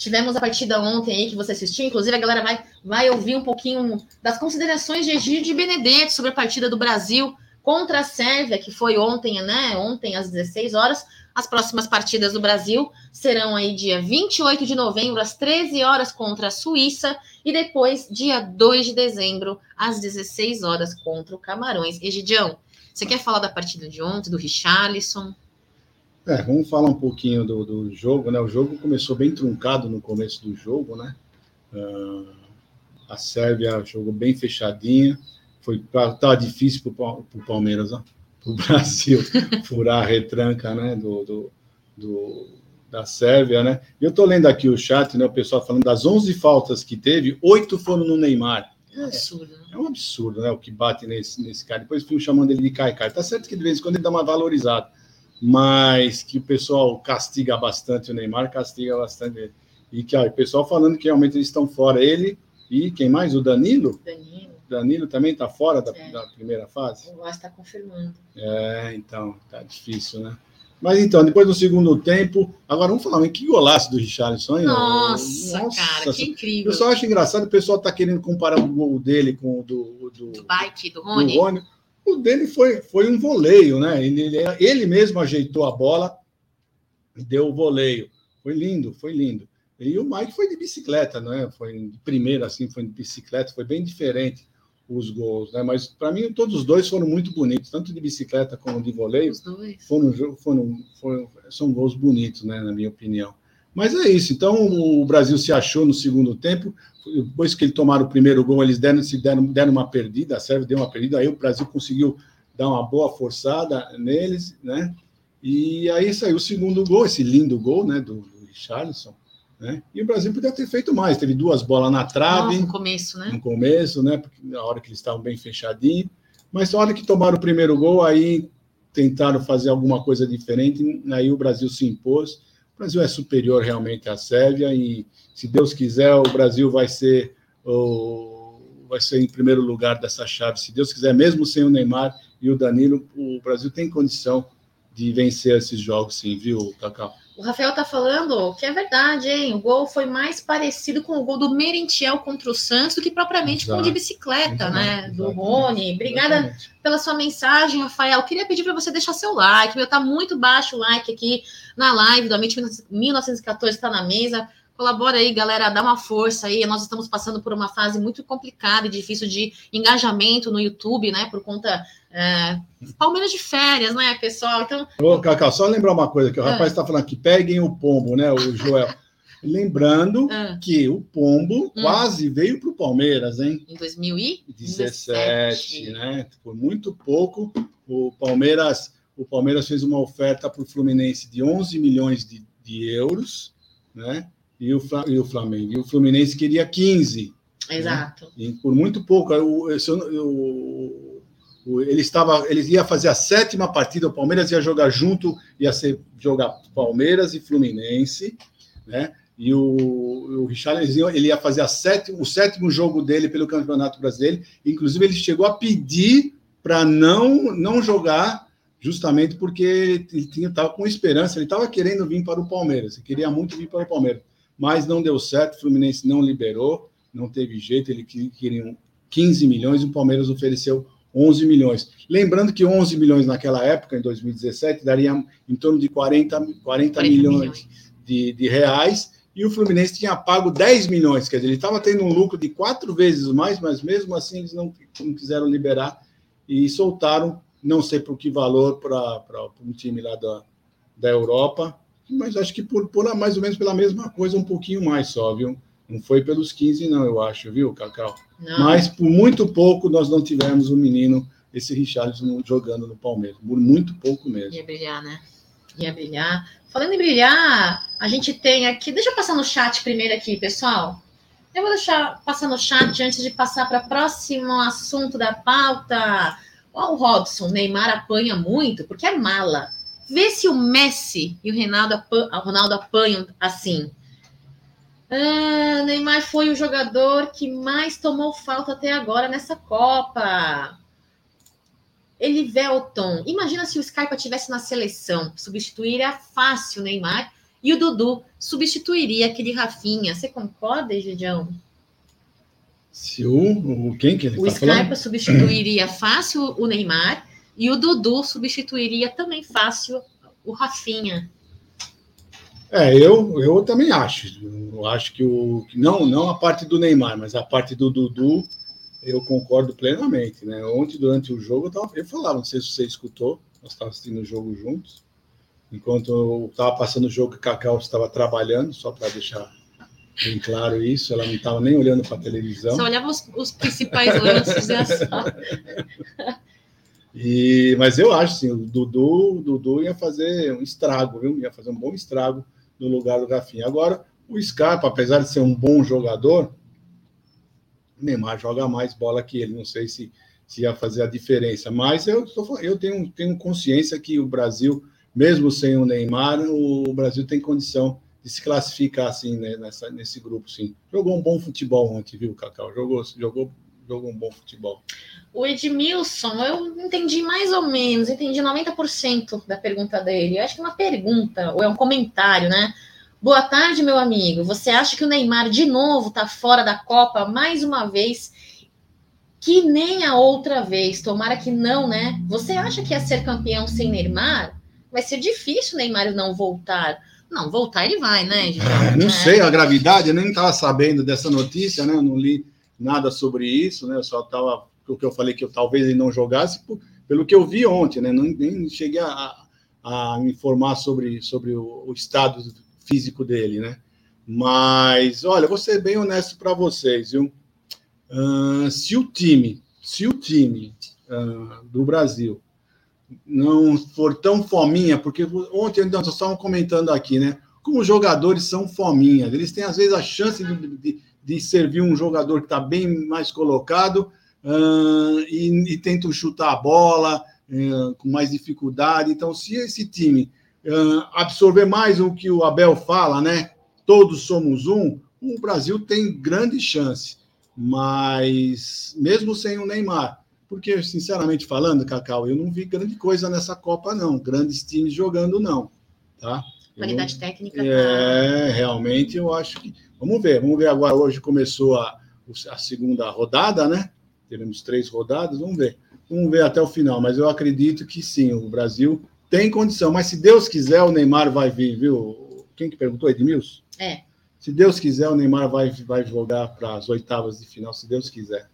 Tivemos a partida ontem aí que você assistiu, inclusive a galera vai, vai ouvir um pouquinho das considerações de Egídio de Benedetti sobre a partida do Brasil contra a Sérvia, que foi ontem, né? Ontem às 16 horas. As próximas partidas do Brasil serão aí dia 28 de novembro, às 13 horas, contra a Suíça, e depois, dia 2 de dezembro, às 16 horas, contra o Camarões. Egidião, você quer falar da partida de ontem, do Richarlison? É, vamos falar um pouquinho do, do, jogo, né? O jogo começou bem truncado no começo do jogo, né? Uh, A Sérvia jogou bem fechadinha. Foi tá difícil para o Palmeiras, para o Brasil furar a retranca, né? Do, do, do, da Sérvia, né? Eu estou lendo aqui o chat, né? O pessoal falando das 11 faltas que teve, oito foram no Neymar. É absurdo. É, é um absurdo, né? O que bate nesse, nesse cara. Depois fui chamando ele de Caicai. Tá certo que de vez em quando ele dá uma valorizada, mas que o pessoal castiga bastante o Neymar, castiga bastante ele. E que ó, o pessoal falando que realmente eles estão fora. Ele e quem mais? O Danilo? Danilo. Danilo também está fora da, é. da, primeira fase? O Vasco está confirmando. É, então, tá difícil, né? Mas então, depois do segundo tempo, agora vamos falar, que golaço do Richarlison, hein? Nossa, Nossa cara, que incrível. Eu só acho engraçado, o pessoal está querendo comparar o gol dele com o do, do, do bike, do Rony. do Rony. O dele foi, foi um voleio, né? Ele, ele, mesmo ajeitou a bola e deu o voleio. Foi lindo, foi lindo. E o Mike foi de bicicleta, né? Foi de primeira, assim, foi de bicicleta, foi bem diferente os gols, né? Mas para mim todos os dois foram muito bonitos, tanto de bicicleta como de voleio. Os dois. Foram, foram, foram, são gols bonitos, né? Na minha opinião. Mas é isso. Então o Brasil se achou no segundo tempo. Depois que eles tomaram o primeiro gol, eles deram, se deram, deram uma perdida. A Sérvia deu uma perdida. Aí o Brasil conseguiu dar uma boa forçada neles, né? E aí saiu o segundo gol, esse lindo gol, né? Do, do Richarlison. Né? E o Brasil podia ter feito mais. Teve duas bolas na trave. no começo, né? No começo, né? Porque na hora que eles estavam bem fechadinhos. Mas na hora que tomaram o primeiro gol, aí tentaram fazer alguma coisa diferente. Aí o Brasil se impôs. Brasil é superior realmente à Sérvia e, se Deus quiser, o Brasil vai ser o, vai ser em primeiro lugar dessa chave. Se Deus quiser, mesmo sem o Neymar e o Danilo, o Brasil tem condição de vencer esses jogos, sim, viu, Cacau? O Rafael tá falando que é verdade, hein? O gol foi mais parecido com o gol do Merentiel contra o Santos do que propriamente Exato. com o de bicicleta, né? Do Rony. Obrigada Exatamente. pela sua mensagem, Rafael. Queria pedir para você deixar seu like. Meu, tá muito baixo o like aqui na live do Amit 1914 está na mesa. Colabora aí, galera, dá uma força aí. Nós estamos passando por uma fase muito complicada e difícil de engajamento no YouTube, né? Por conta. É, Palmeiras de férias, né, pessoal? Então. Ô, Cacau, só lembrar uma coisa que o rapaz está ah. falando aqui: peguem o pombo, né, o Joel. Lembrando ah. que o Pombo hum. quase veio para o Palmeiras, hein? Em 2017, né? Por muito pouco, o Palmeiras, o Palmeiras fez uma oferta para o Fluminense de 11 milhões de, de euros, né? E o, e o Flamengo. E o Fluminense queria 15. Né? Exato. Né? E por muito pouco. Eu, eu, eu, ele estava, ele ia fazer a sétima partida, o Palmeiras ia jogar junto, ia ser jogar Palmeiras e Fluminense, né? E o, o Richarlison ele ia fazer a sétima, o sétimo jogo dele pelo Campeonato Brasileiro. Inclusive, ele chegou a pedir para não, não jogar, justamente porque ele estava com esperança, ele estava querendo vir para o Palmeiras, ele queria muito vir para o Palmeiras mas não deu certo, o Fluminense não liberou, não teve jeito, ele queria 15 milhões e o Palmeiras ofereceu 11 milhões. Lembrando que 11 milhões naquela época, em 2017, daria em torno de 40, 40, 40 milhões, milhões. De, de, reais, e o Fluminense tinha pago 10 milhões, quer dizer, ele estava tendo um lucro de quatro vezes mais, mas mesmo assim eles não, não quiseram liberar e soltaram, não sei por que valor, para um time lá da, da Europa, mas acho que por, por mais ou menos pela mesma coisa, um pouquinho mais só, viu? Não foi pelos 15, não, eu acho, viu, Cacau? Não. Mas por muito pouco nós não tivemos o um menino, esse Richarlison, jogando no Palmeiras. Por muito pouco mesmo. Ia brilhar, né? Ia brilhar. Falando em brilhar, a gente tem aqui. Deixa eu passar no chat primeiro aqui, pessoal. Eu vou deixar passar no chat antes de passar para o próximo assunto da pauta. Ó, o Robson, Neymar apanha muito porque é mala. Vê se o Messi e o Ronaldo, o Ronaldo apanham assim. Ah, Neymar foi o jogador que mais tomou falta até agora nessa Copa. Elivelton, imagina se o Scarpa tivesse na seleção, substituiria fácil o Neymar e o Dudu substituiria aquele Rafinha. Você concorda, Egidião? Se o, o quem que ele O tá Scarpa falando? substituiria fácil o Neymar e o Dudu substituiria também fácil o Rafinha. É, eu, eu também acho. Eu acho que o não não a parte do Neymar, mas a parte do Dudu, eu concordo plenamente, né? Ontem durante o jogo eu, tava, eu falava, não sei se você escutou, nós estávamos assistindo o jogo juntos. Enquanto eu estava passando o jogo, o Cacau estava trabalhando, só para deixar bem claro isso, ela não estava nem olhando para a televisão. Só olhava os, os principais lances da sala. E, mas eu acho sim, o Dudu, o Dudu ia fazer um estrago, viu? Ia fazer um bom estrago no lugar do Rafinha. Agora, o Scarpa, apesar de ser um bom jogador, o Neymar joga mais bola que ele. Não sei se, se ia fazer a diferença. Mas eu, eu tenho, tenho consciência que o Brasil, mesmo sem o Neymar, o Brasil tem condição de se classificar assim né, nessa, nesse grupo, sim. Jogou um bom futebol ontem, viu, Cacau? Jogou, jogou, jogou um bom futebol. O Edmilson, eu entendi mais ou menos, entendi 90% da pergunta dele. Eu acho que é uma pergunta, ou é um comentário, né? Boa tarde, meu amigo. Você acha que o Neymar de novo está fora da Copa mais uma vez? Que nem a outra vez. Tomara que não, né? Você acha que ia ser campeão sem Neymar? Vai ser difícil o Neymar não voltar. Não, voltar ele vai, né? Não é. sei a gravidade, eu nem estava sabendo dessa notícia, né? Eu não li nada sobre isso, né? Eu só estava, o que eu falei que eu talvez ele não jogasse, pelo que eu vi ontem, né? Não, nem cheguei a, a me informar sobre, sobre o, o, estado físico dele, né? Mas, olha, vou ser bem honesto para vocês, viu? Uh, se o time, se o time uh, do Brasil não for tão fominha, porque ontem então, nós estávamos comentando aqui, né? Como os jogadores são fominhas, eles têm às vezes a chance de, de, de servir um jogador que está bem mais colocado uh, e, e tentam chutar a bola uh, com mais dificuldade. Então, se esse time uh, absorver mais o que o Abel fala, né? Todos somos um, o Brasil tem grande chance. Mas mesmo sem o Neymar, porque, sinceramente falando, Cacau, eu não vi grande coisa nessa Copa, não. Grandes times jogando, não. Tá? Qualidade técnica. É, tá... realmente eu acho que. Vamos ver, vamos ver agora. Hoje começou a, a segunda rodada, né? Teremos três rodadas, vamos ver. Vamos ver até o final, mas eu acredito que sim, o Brasil tem condição. Mas se Deus quiser, o Neymar vai vir, viu? Quem que perguntou? Edmilson? É. Se Deus quiser, o Neymar vai, vai jogar para as oitavas de final, se Deus quiser.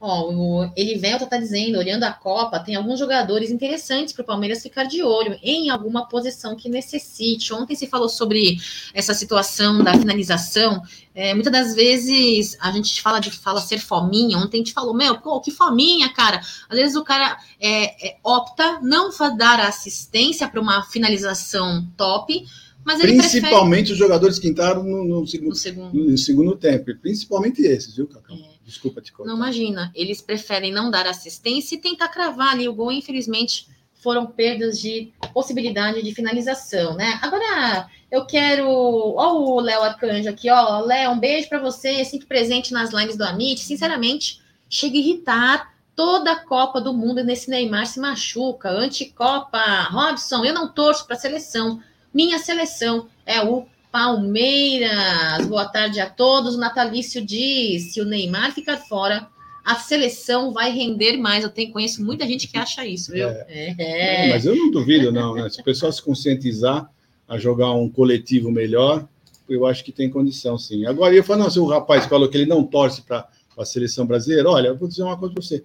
Ó, o Elivelto está dizendo, olhando a Copa, tem alguns jogadores interessantes para o Palmeiras ficar de olho em alguma posição que necessite. Ontem se falou sobre essa situação da finalização. É, muitas das vezes a gente fala de fala ser fominha. Ontem a gente falou, meu, pô, que fominha, cara. Às vezes o cara é, é, opta não dar assistência para uma finalização top, mas Principalmente prefere... os jogadores que entraram no, no, segundo, no, segundo. no, segundo, tempo, principalmente esses, viu, Cacau? É. Desculpa te cortar. Não imagina, eles preferem não dar assistência e tentar cravar ali o gol. Infelizmente, foram perdas de possibilidade de finalização, né? Agora, eu quero. Ó, o Léo Arcanjo aqui, ó. Léo, um beijo para você, sempre presente nas lives do Amit. Sinceramente, chega a irritar toda a Copa do Mundo nesse Neymar se machuca. Anticopa. Robson, eu não torço para a seleção. Minha seleção é o Palmeiras. Boa tarde a todos. O Natalício diz: se o Neymar ficar fora, a seleção vai render mais. Eu tenho, conheço muita gente que acha isso, viu? É. É. mas eu não duvido, não. Né? Se o pessoal se conscientizar a jogar um coletivo melhor, eu acho que tem condição, sim. Agora, eu falo, não, se o rapaz falou que ele não torce para a seleção brasileira, olha, eu vou dizer uma coisa para você.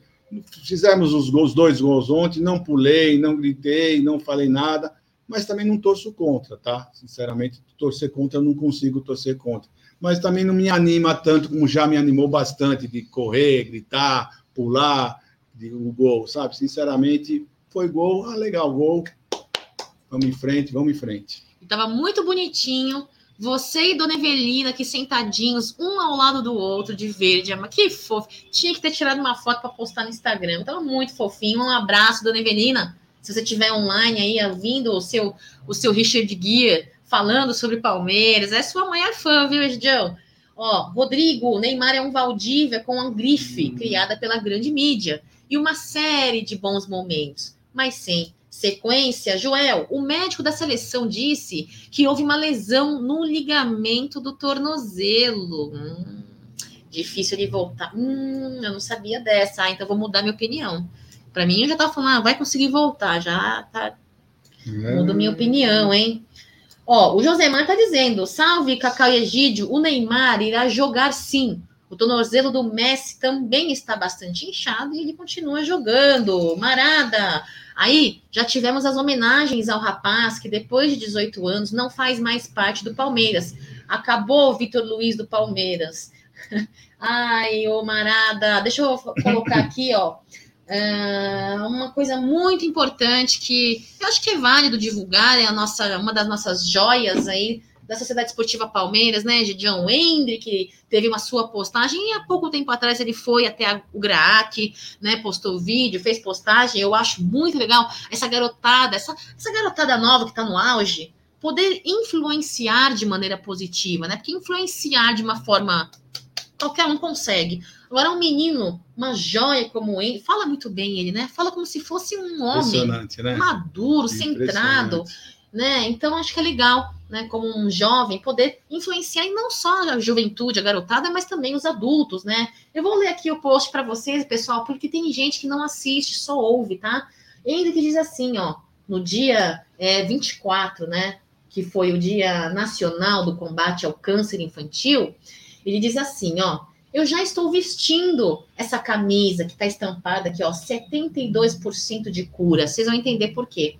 Fizemos os, gols, dois gols ontem, não pulei, não gritei, não falei nada mas também não torço contra, tá? Sinceramente, torcer contra eu não consigo torcer contra. Mas também não me anima tanto como já me animou bastante de correr, gritar, pular, de, o gol, sabe? Sinceramente, foi gol, ah, legal, gol. Vamos em frente, vamos em frente. Estava muito bonitinho. Você e Dona Evelina aqui sentadinhos, um ao lado do outro, de verde. Mas que fofo. Tinha que ter tirado uma foto para postar no Instagram. Tava muito fofinho. Um abraço, Dona Evelina. Se você tiver online aí, ouvindo o seu, o seu Richard Gere falando sobre Palmeiras, é sua maior fã, viu, Edião? Ó, Rodrigo, Neymar é um Valdívia com uma grife criada pela grande mídia e uma série de bons momentos, mas sem sequência. Joel, o médico da seleção disse que houve uma lesão no ligamento do tornozelo. Hum, difícil de voltar. Hum, eu não sabia dessa, ah, então vou mudar minha opinião. Para mim, eu já tava falando, ah, vai conseguir voltar, já tá. É. Mudo minha opinião, hein? Ó, o Josemar tá dizendo: salve Cacau e Egídio, o Neymar irá jogar sim. O tornozelo do Messi também está bastante inchado e ele continua jogando. Marada! Aí já tivemos as homenagens ao rapaz que depois de 18 anos não faz mais parte do Palmeiras. Acabou o Vitor Luiz do Palmeiras. Ai, ô Marada, deixa eu colocar aqui, ó. É uma coisa muito importante que eu acho que é válido divulgar, é a nossa, uma das nossas joias aí da Sociedade Esportiva Palmeiras, né, de John Wendry, que teve uma sua postagem, e há pouco tempo atrás ele foi até o GRAAC, né, postou vídeo, fez postagem, eu acho muito legal essa garotada, essa, essa garotada nova que está no auge, poder influenciar de maneira positiva, né, porque influenciar de uma forma qualquer um consegue. Agora, um menino, uma joia como ele, fala muito bem ele, né? Fala como se fosse um homem né? maduro, centrado, né? Então, acho que é legal, né? Como um jovem, poder influenciar, e não só a juventude, a garotada, mas também os adultos, né? Eu vou ler aqui o post para vocês, pessoal, porque tem gente que não assiste, só ouve, tá? Ele que diz assim, ó, no dia é, 24, né? Que foi o Dia Nacional do Combate ao Câncer Infantil, ele diz assim, ó, eu já estou vestindo essa camisa que está estampada aqui, ó, 72% de cura. Vocês vão entender por quê.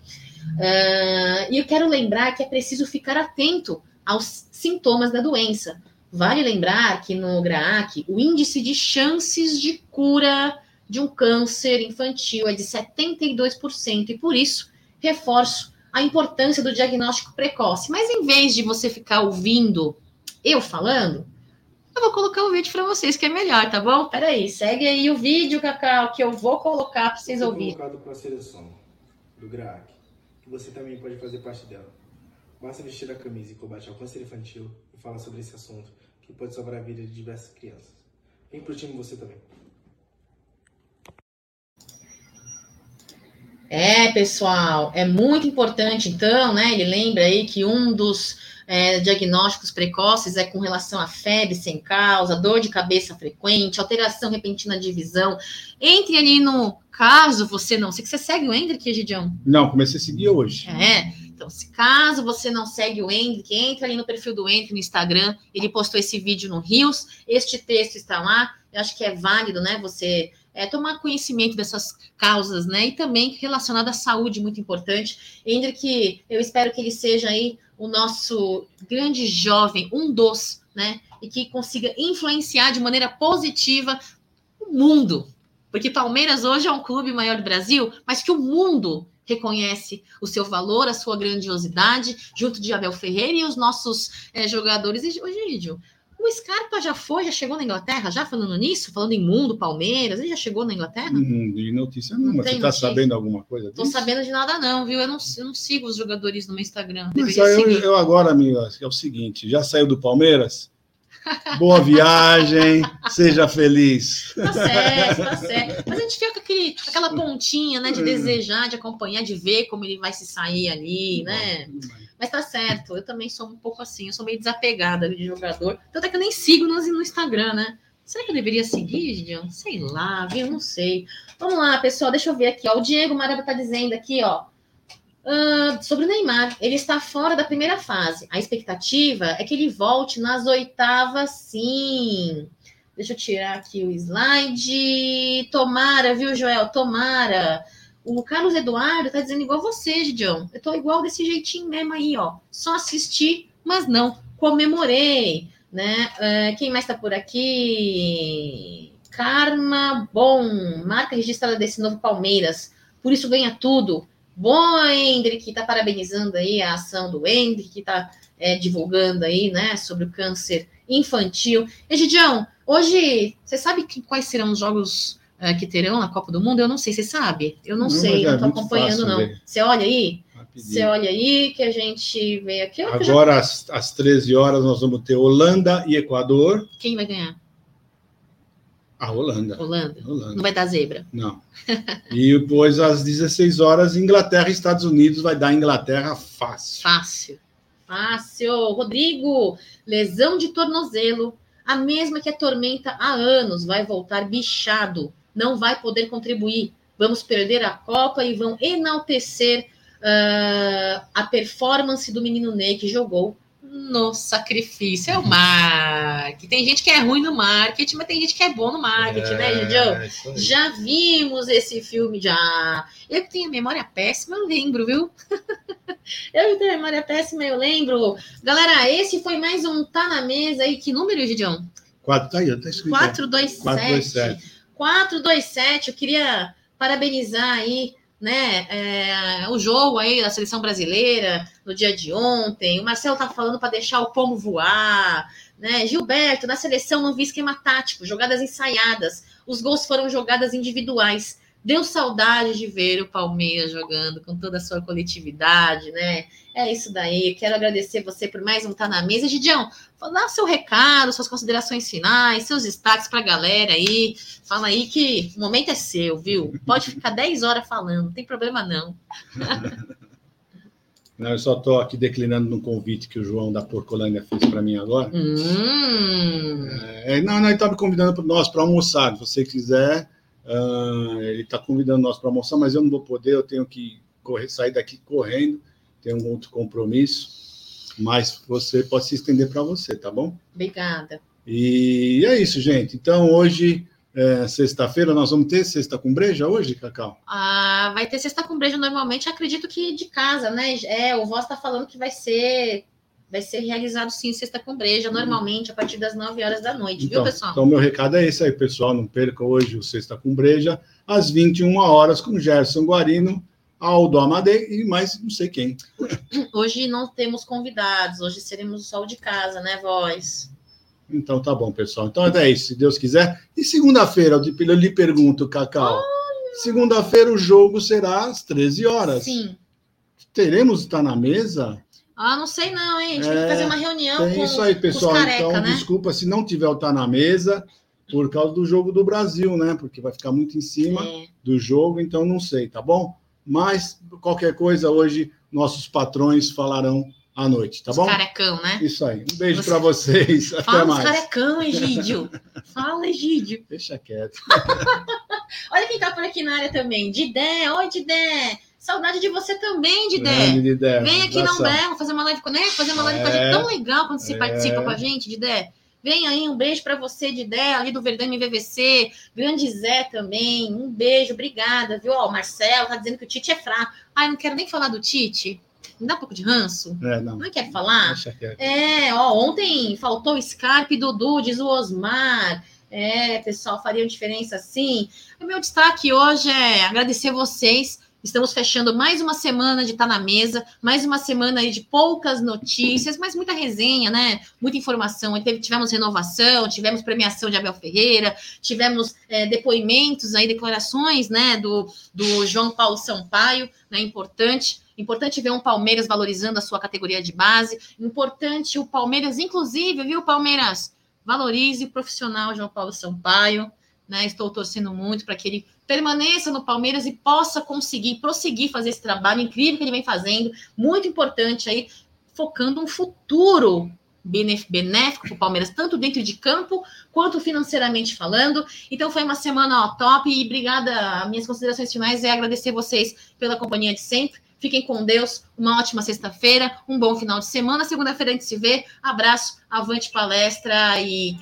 Uh, e eu quero lembrar que é preciso ficar atento aos sintomas da doença. Vale lembrar que no GRAAC, o índice de chances de cura de um câncer infantil é de 72%, e por isso reforço a importância do diagnóstico precoce. Mas em vez de você ficar ouvindo eu falando, eu vou colocar o vídeo para vocês, que é melhor, tá bom? Peraí, segue aí o vídeo, Cacau, que eu vou colocar para vocês ouvirem. colocado para a seleção do GRAAC, que você também pode fazer parte dela. Basta vestir a camisa e combate ao câncer infantil e falar sobre esse assunto, que pode salvar a vida de diversas crianças. Vem pro time você também. É, pessoal, é muito importante, então, né? Ele lembra aí que um dos é, diagnósticos precoces é com relação a febre sem causa, dor de cabeça frequente, alteração repentina de visão. Entre ali no caso você não. Sei que você segue o Hendrick, Gidião? Não, comecei a seguir hoje. É. Então, se caso você não segue o Hendrick, entra ali no perfil do Hendrick no Instagram. Ele postou esse vídeo no Rios. Este texto está lá. Eu acho que é válido, né? Você é, tomar conhecimento dessas causas, né? E também relacionado à saúde, muito importante. Hendrick, eu espero que ele seja aí o nosso grande jovem, um dos, né? E que consiga influenciar de maneira positiva o mundo. Porque Palmeiras hoje é um clube maior do Brasil, mas que o mundo reconhece o seu valor, a sua grandiosidade, junto de Abel Ferreira e os nossos é, jogadores. E, Egídio, o Scarpa já foi, já chegou na Inglaterra, já falando nisso, falando em mundo, Palmeiras, ele já chegou na Inglaterra? Hum, de notícia não, mas você está sabendo alguma coisa disso? Tô sabendo de nada não, viu? Eu não, eu não sigo os jogadores no meu Instagram. Mas eu, eu, agora, amigo, é o seguinte, já saiu do Palmeiras? Boa viagem, seja feliz. Tá certo, tá certo. Mas a gente fica com aquele, aquela pontinha, né, de é. desejar, de acompanhar, de ver como ele vai se sair ali, né? Mas tá certo, eu também sou um pouco assim, eu sou meio desapegada de jogador. Tanto é que eu nem sigo no, no Instagram, né? Será que eu deveria seguir, Gideon? Sei lá, viu? Não sei. Vamos lá, pessoal, deixa eu ver aqui. Ó. O Diego Maraba tá dizendo aqui, ó. Uh, sobre o Neymar, ele está fora da primeira fase. A expectativa é que ele volte nas oitavas, sim. Deixa eu tirar aqui o slide. Tomara, viu, Joel? Tomara. O Carlos Eduardo tá dizendo igual você, Gideon. Eu tô igual desse jeitinho mesmo aí, ó. Só assisti, mas não comemorei, né? Uh, quem mais tá por aqui? Karma Bom, marca registrada desse novo Palmeiras. Por isso ganha tudo. Bom, Hendrick, tá parabenizando aí a ação do Hendrick, que tá é, divulgando aí, né, sobre o câncer infantil. Egidião, hoje, você sabe que, quais serão os jogos uh, que terão na Copa do Mundo? Eu não sei, você sabe? Eu não, não sei, não estou acompanhando, não. Ver. Você olha aí? Você olha aí que a gente vê aqui. Agora, já... às, às 13 horas, nós vamos ter Holanda e Equador. Quem vai ganhar? A Holanda. Holanda. Holanda. Não vai dar zebra. Não. E depois, às 16 horas, Inglaterra e Estados Unidos vai dar Inglaterra fácil. Fácil. Fácil. Rodrigo, lesão de tornozelo. A mesma que atormenta há anos vai voltar bichado não vai poder contribuir. Vamos perder a Copa e vão enaltecer uh, a performance do menino Ney que jogou no sacrifício. É o marketing. Tem gente que é ruim no marketing, mas tem gente que é bom no marketing, né, É, Gidião? isso aí. Já vimos esse filme, já. Eu que tenho a memória péssima, eu lembro, viu? eu que tenho a memória péssima, eu lembro. Galera, esse foi mais um Tá na Mesa aí. Que número, Gidião? Quatro, tá aí, tá escrito. aí. 427. 427. 427. Eu queria parabenizar aí, né, é, o jogo aí da seleção brasileira no dia de ontem. O Marcelo tá falando para deixar o pomo voar, né? Gilberto, na seleção não vi esquema tático, jogadas ensaiadas. Os gols foram jogadas individuais. Deu saudade de ver o Palmeiras jogando com toda a sua coletividade, né? É isso daí. Quero agradecer você por mais um Tá na Mesa. Gidião, dá o seu recado, suas considerações finais, seus destaques para a galera aí. Fala aí que o momento é seu, viu? Pode ficar 10 horas falando, não tem problema não. Não, eu só estou aqui declinando no convite que o João da Porcolândia fez para mim agora. Hum, É, não, não, ele está me convidando para nós para almoçar. Se você quiser, ah, ele está convidando nós para almoçar, mas eu não vou poder, eu tenho que correr, sair daqui correndo, tenho um outro compromisso. Mas você pode se estender para você, tá bom? obrigada. E é isso, gente. Então, hoje, é, sexta-feira, nós vamos ter sexta com breja hoje, Cacau? Ah, vai ter sexta com brejo normalmente, acredito que de casa, né? É, o Voz tá falando que vai ser vai ser realizado sim sexta com breja, normalmente a partir das 9 horas da noite, Então, viu, pessoal? então, meu recado é esse aí, pessoal. Não perca hoje o Sexta com Breja, às 21 horas, com Gerson Guarino, Aldo Amadei e mais não sei quem. Hoje não temos convidados, hoje seremos só o de casa, né, Voz? Então tá bom, pessoal. Então é isso, se Deus quiser. E segunda-feira, eu eu lhe pergunto, Cacau. Segunda-feira o jogo será às 13 horas. Sim. Teremos estar na mesa? Ah, não sei não, hein? A gente tem É, que fazer uma reunião Tem com isso aí, pessoal. careca, então, né? desculpa se não tiver o Tá na mesa, por causa do jogo do Brasil, né? Porque vai ficar muito em cima. É. do jogo, então não sei, tá bom? Mas qualquer coisa hoje nossos patrões falarão à noite, tá os bom? carecão, né? Isso aí. Um beijo Você- para vocês. Até Fala mais. carecão, Egídio. Fala, Egídio. Deixa quieto. Olha quem tá por aqui na área também. Didé, oi, Didé. Saudade de você também, Didé. Didé. Vem aqui na. Umbrella fazer uma live, com- né? Fazer uma live com a É. gente tão legal quando você É. participa com a gente, Didé. Vem aí, um beijo para você, Didé, ali do Verdame VVC. Grande Zé também. Um beijo, obrigada, viu? Ó, o Marcelo tá dizendo que o Tite é fraco. Ai, não quero nem falar do Tite. Me dá um pouco de ranço. É, não. Não quer falar? Quieto. É, ó, ontem faltou Scarpe e Dudu, diz o Osmar. É, pessoal, faria diferença sim. O meu destaque hoje é agradecer vocês. Estamos fechando mais uma semana de Tá na Mesa, mais uma semana aí de poucas notícias, mas muita resenha, né? Muita informação. Tivemos renovação, tivemos premiação de Abel Ferreira, tivemos é, depoimentos aí, declarações, né, do, do João Paulo Sampaio, né? Importante. Importante ver um Palmeiras valorizando a sua categoria de base. Importante o Palmeiras, inclusive, viu, Palmeiras? Valorize o profissional João Paulo Sampaio. Né? Estou torcendo muito para que ele permaneça no Palmeiras e possa conseguir prosseguir fazer esse trabalho incrível que ele vem fazendo. Muito importante aí, focando um futuro benéfico para o Palmeiras, tanto dentro de campo quanto financeiramente falando. Então foi uma semana ó, top e obrigada. Minhas considerações finais é agradecer vocês pela companhia de sempre. Fiquem com Deus, uma ótima sexta-feira, um bom final de semana. Segunda-feira a gente se vê. Abraço, avante palestra e